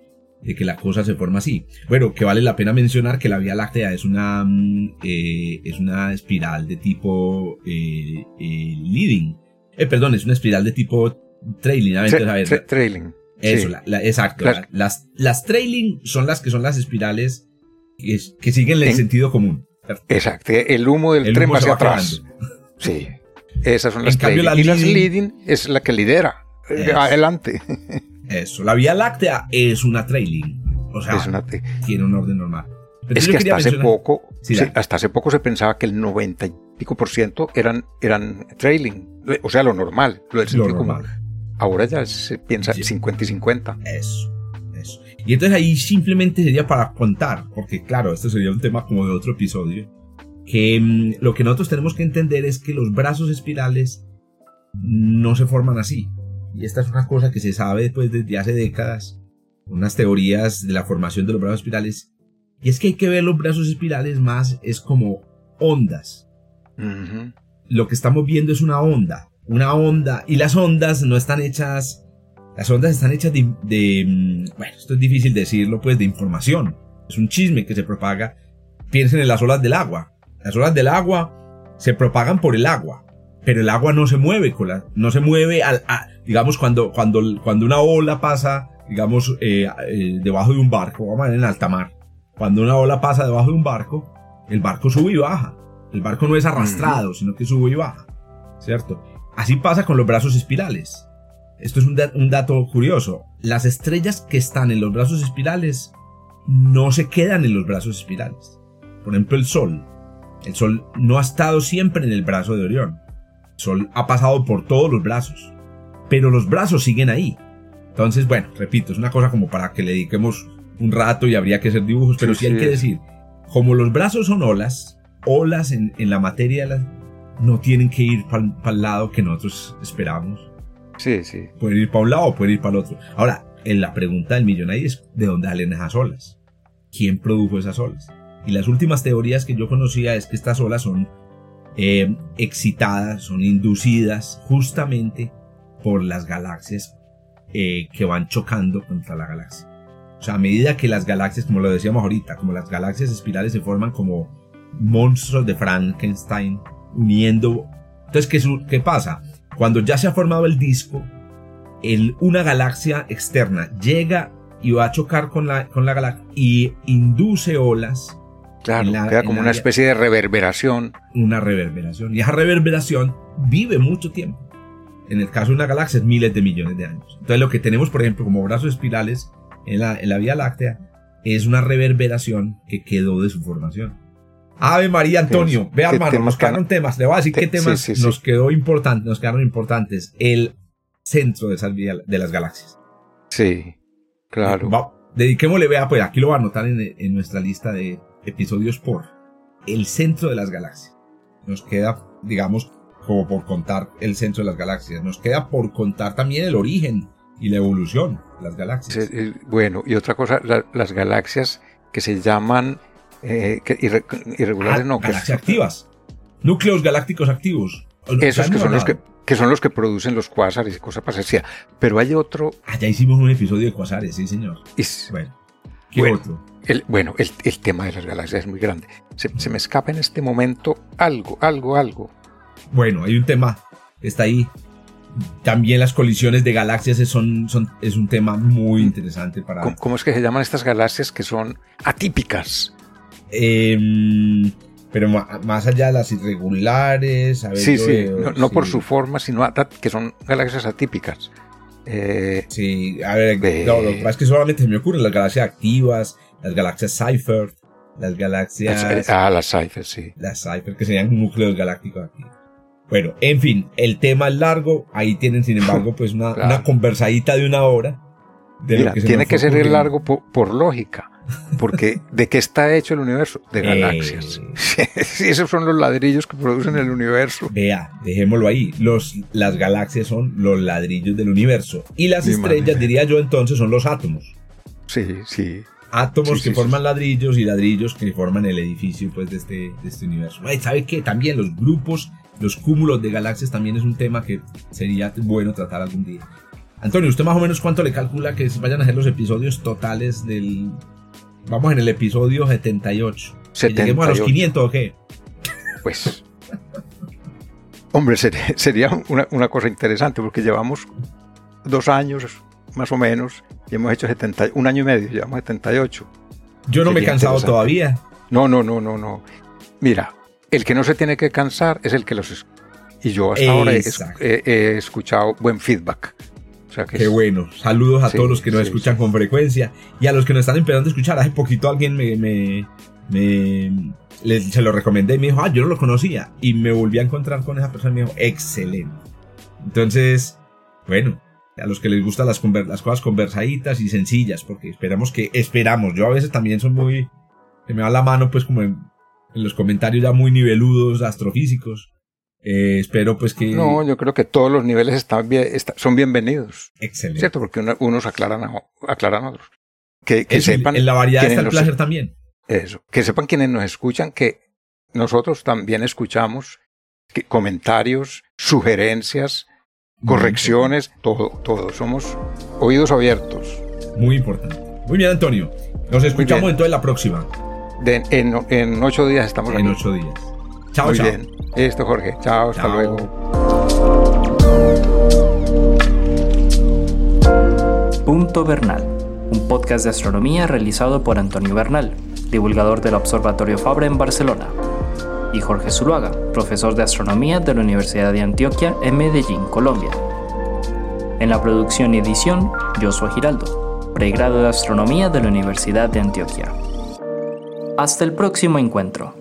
de que la cosa se forma así. Bueno, que vale la pena mencionar que la Vía Láctea es una, mm, eh, es una espiral de tipo eh, eh, leading. perdón, es una espiral de tipo trailing. trailing. Eso, exacto. las, las trailing son las que son las espirales que, siguen el sentido común. Exacto. El humo del tren va hacia atrás. Sí. Esas son las trailing. y las leading es la que lidera. Adelante. Eso. La Vía Láctea es una trailing. O sea, tiene un orden normal. es que hasta hace poco, hasta hace poco se pensaba que el 90 y pico por ciento eran, eran trailing. O sea, lo normal, lo del sentido común. Ahora ya se piensa 50 y 50. Eso, eso. Y entonces ahí simplemente sería para contar, porque claro, esto sería un tema como de otro episodio, que mm, lo que nosotros tenemos que entender es que los brazos espirales no se forman así. Y esta es una cosa que se sabe pues, desde hace décadas, unas teorías de la formación de los brazos espirales. Y es que hay que ver los brazos espirales más, es como ondas. Lo que estamos viendo es una onda, una onda, y las ondas no están hechas, las ondas están hechas de, de, mm, bueno, esto es difícil decirlo, pues de información. Es un chisme que se propaga. Piensen en las olas del agua. Las olas del agua se propagan por el agua pero el agua no se mueve, con la, no se mueve al, digamos, cuando, cuando, cuando una ola pasa, digamos, eh, eh, debajo de un barco, vamos a ver en alta mar, cuando una ola pasa debajo de un barco, el barco sube y baja. El barco no es arrastrado, sino que sube y baja, ¿cierto? Así pasa con los brazos espirales. Esto es un, un dato curioso. Las estrellas que están en los brazos espirales no se quedan en los brazos espirales. Por ejemplo, el Sol. El Sol no ha estado siempre en el brazo de Orión. Sol ha pasado por todos los brazos, pero los brazos siguen ahí. Entonces, bueno, repito, es una cosa como para que le dediquemos un rato y habría que hacer dibujos, pero sí, hay que decir, como los brazos son olas, olas en, la materia no tienen que ir para el lado que nosotros esperamos. Sí, sí. Pueden ir para un lado o pueden ir para el otro. Ahora, en la pregunta del millón ahí es, ¿de dónde salen esas olas? ¿Quién produjo esas olas? Y las últimas teorías que yo conocía es que estas olas son eh, excitadas, son inducidas justamente por las galaxias eh, que van chocando contra la galaxia. O sea, a medida que las galaxias, como lo decíamos ahorita, como las galaxias espirales se forman como monstruos de Frankenstein uniendo. Entonces, ¿qué, qué pasa? Cuando ya se ha formado el disco, el, una galaxia externa llega y va a chocar con la, con la galaxia y induce olas Claro, queda como una especie de reverberación. Una reverberación. Y esa reverberación vive mucho tiempo. en el caso de una galaxia es miles de millones de años. Entonces lo que tenemos, por ejemplo, como brazos espirales en la, en la Vía Láctea es una reverberación que quedó de su formación. Ave María Antonio, ve hermano, nos quedaron temas, le voy a decir qué temas nos quedó importante, nos quedaron importantes. El centro de, de las galaxias. Sí, claro. dediquémosle, vea, pues aquí lo va a anotar en, en nuestra lista de episodios por el centro de las galaxias. Nos queda, digamos, como por contar el centro de las galaxias. Nos queda por contar también el origen y la evolución de las galaxias. bueno, y otra cosa, las galaxias que se llaman eh, irregulares, ah, no. Galaxias activas. Núcleos galácticos activos. Esos que son, los que, que son los que producen los cuásares y cosas parecida. Pero hay otro. Ah, ya hicimos un episodio de cuásares, sí, señor. bueno, ¿qué otro? El, bueno, el, el, tema de las galaxias es muy grande. Se, se, me escapa en este momento algo, algo, algo. Bueno, hay un tema está ahí. También las colisiones de galaxias son, son, es un tema muy interesante para... ¿Cómo, es que se llaman estas galaxias que son atípicas? Em, pero más allá de las irregulares... sí, sí, no, por su forma, sino que son galaxias atípicas. Eh, sí, a ver, lo que pasa es que solamente se me ocurren las galaxias activas, las galaxias Cypher, las galaxias... Ah, las Cypher, sí. Las Cypher, que serían núcleos galácticos aquí. Bueno, en fin, el tema es largo. Ahí tienen, sin embargo, pues una, (laughs) una conversadita de una hora. De que tiene que ser largo por, lógica. Porque ¿de qué está hecho el universo? De galaxias. (laughs) sí, esos son los ladrillos que producen el universo. Vea, dejémoslo ahí. Los, las galaxias son los ladrillos del universo. Y las estrellas, diría yo entonces, son los átomos. Sí, sí. Átomos que forman ladrillos y ladrillos que forman el edificio pues, de, este, de este universo. ¿Sabe qué? También los grupos los cúmulos de galaxias también es un tema que sería bueno tratar algún día. Antonio, ¿usted más o menos cuánto le calcula que vayan a ser los episodios totales del... Vamos en el episodio 78. 78. ¿Lleguemos a los 500 o qué? Pues... Hombre, sería, una, cosa interesante porque llevamos dos años más o menos y hemos hecho 70, un año y medio, llevamos 78. Yo no me he cansado todavía. No, no, no, no, no. Mira, el que no se tiene que cansar es el que los... Y yo hasta ahora he, escuchado buen feedback. Sea que Qué bueno. Saludos a todos los que nos escuchan con frecuencia y a los que nos están empezando a escuchar. Hace poquito alguien me, me, se lo recomendé y me dijo, ah, yo no lo conocía. Y me volví a encontrar con esa persona y me dijo, excelente. Entonces, bueno, a los que les gustan las, las cosas conversaditas y sencillas, porque esperamos que, esperamos, yo a veces también son muy, se me va la mano pues como en en los comentarios ya muy niveludos, astrofísicos. Eh, espero pues que... No, yo creo que todos los niveles están bien, son bienvenidos. Excelente. ¿Cierto? Porque unos aclaran a, aclaran otros. Que, que sepan... En la variedad está el placer también. Eso. Que sepan quienes nos escuchan que nosotros también escuchamos comentarios, sugerencias, correcciones, todo, todo. Somos oídos abiertos. Muy importante. Muy bien, Antonio. Nos escuchamos entonces la próxima en, ocho días estamos En ocho días. Chao, Muy bien. Listo, Jorge. Chao, hasta luego. Punto Bernal, un podcast de astronomía realizado por Antonio Bernal, divulgador del Observatorio Fabre en Barcelona, y Jorge Zuluaga, profesor de astronomía de la Universidad de Antioquia en Medellín, Colombia. En la producción y edición, Joshua Giraldo, pregrado de astronomía de la Universidad de Antioquia. Hasta el próximo encuentro.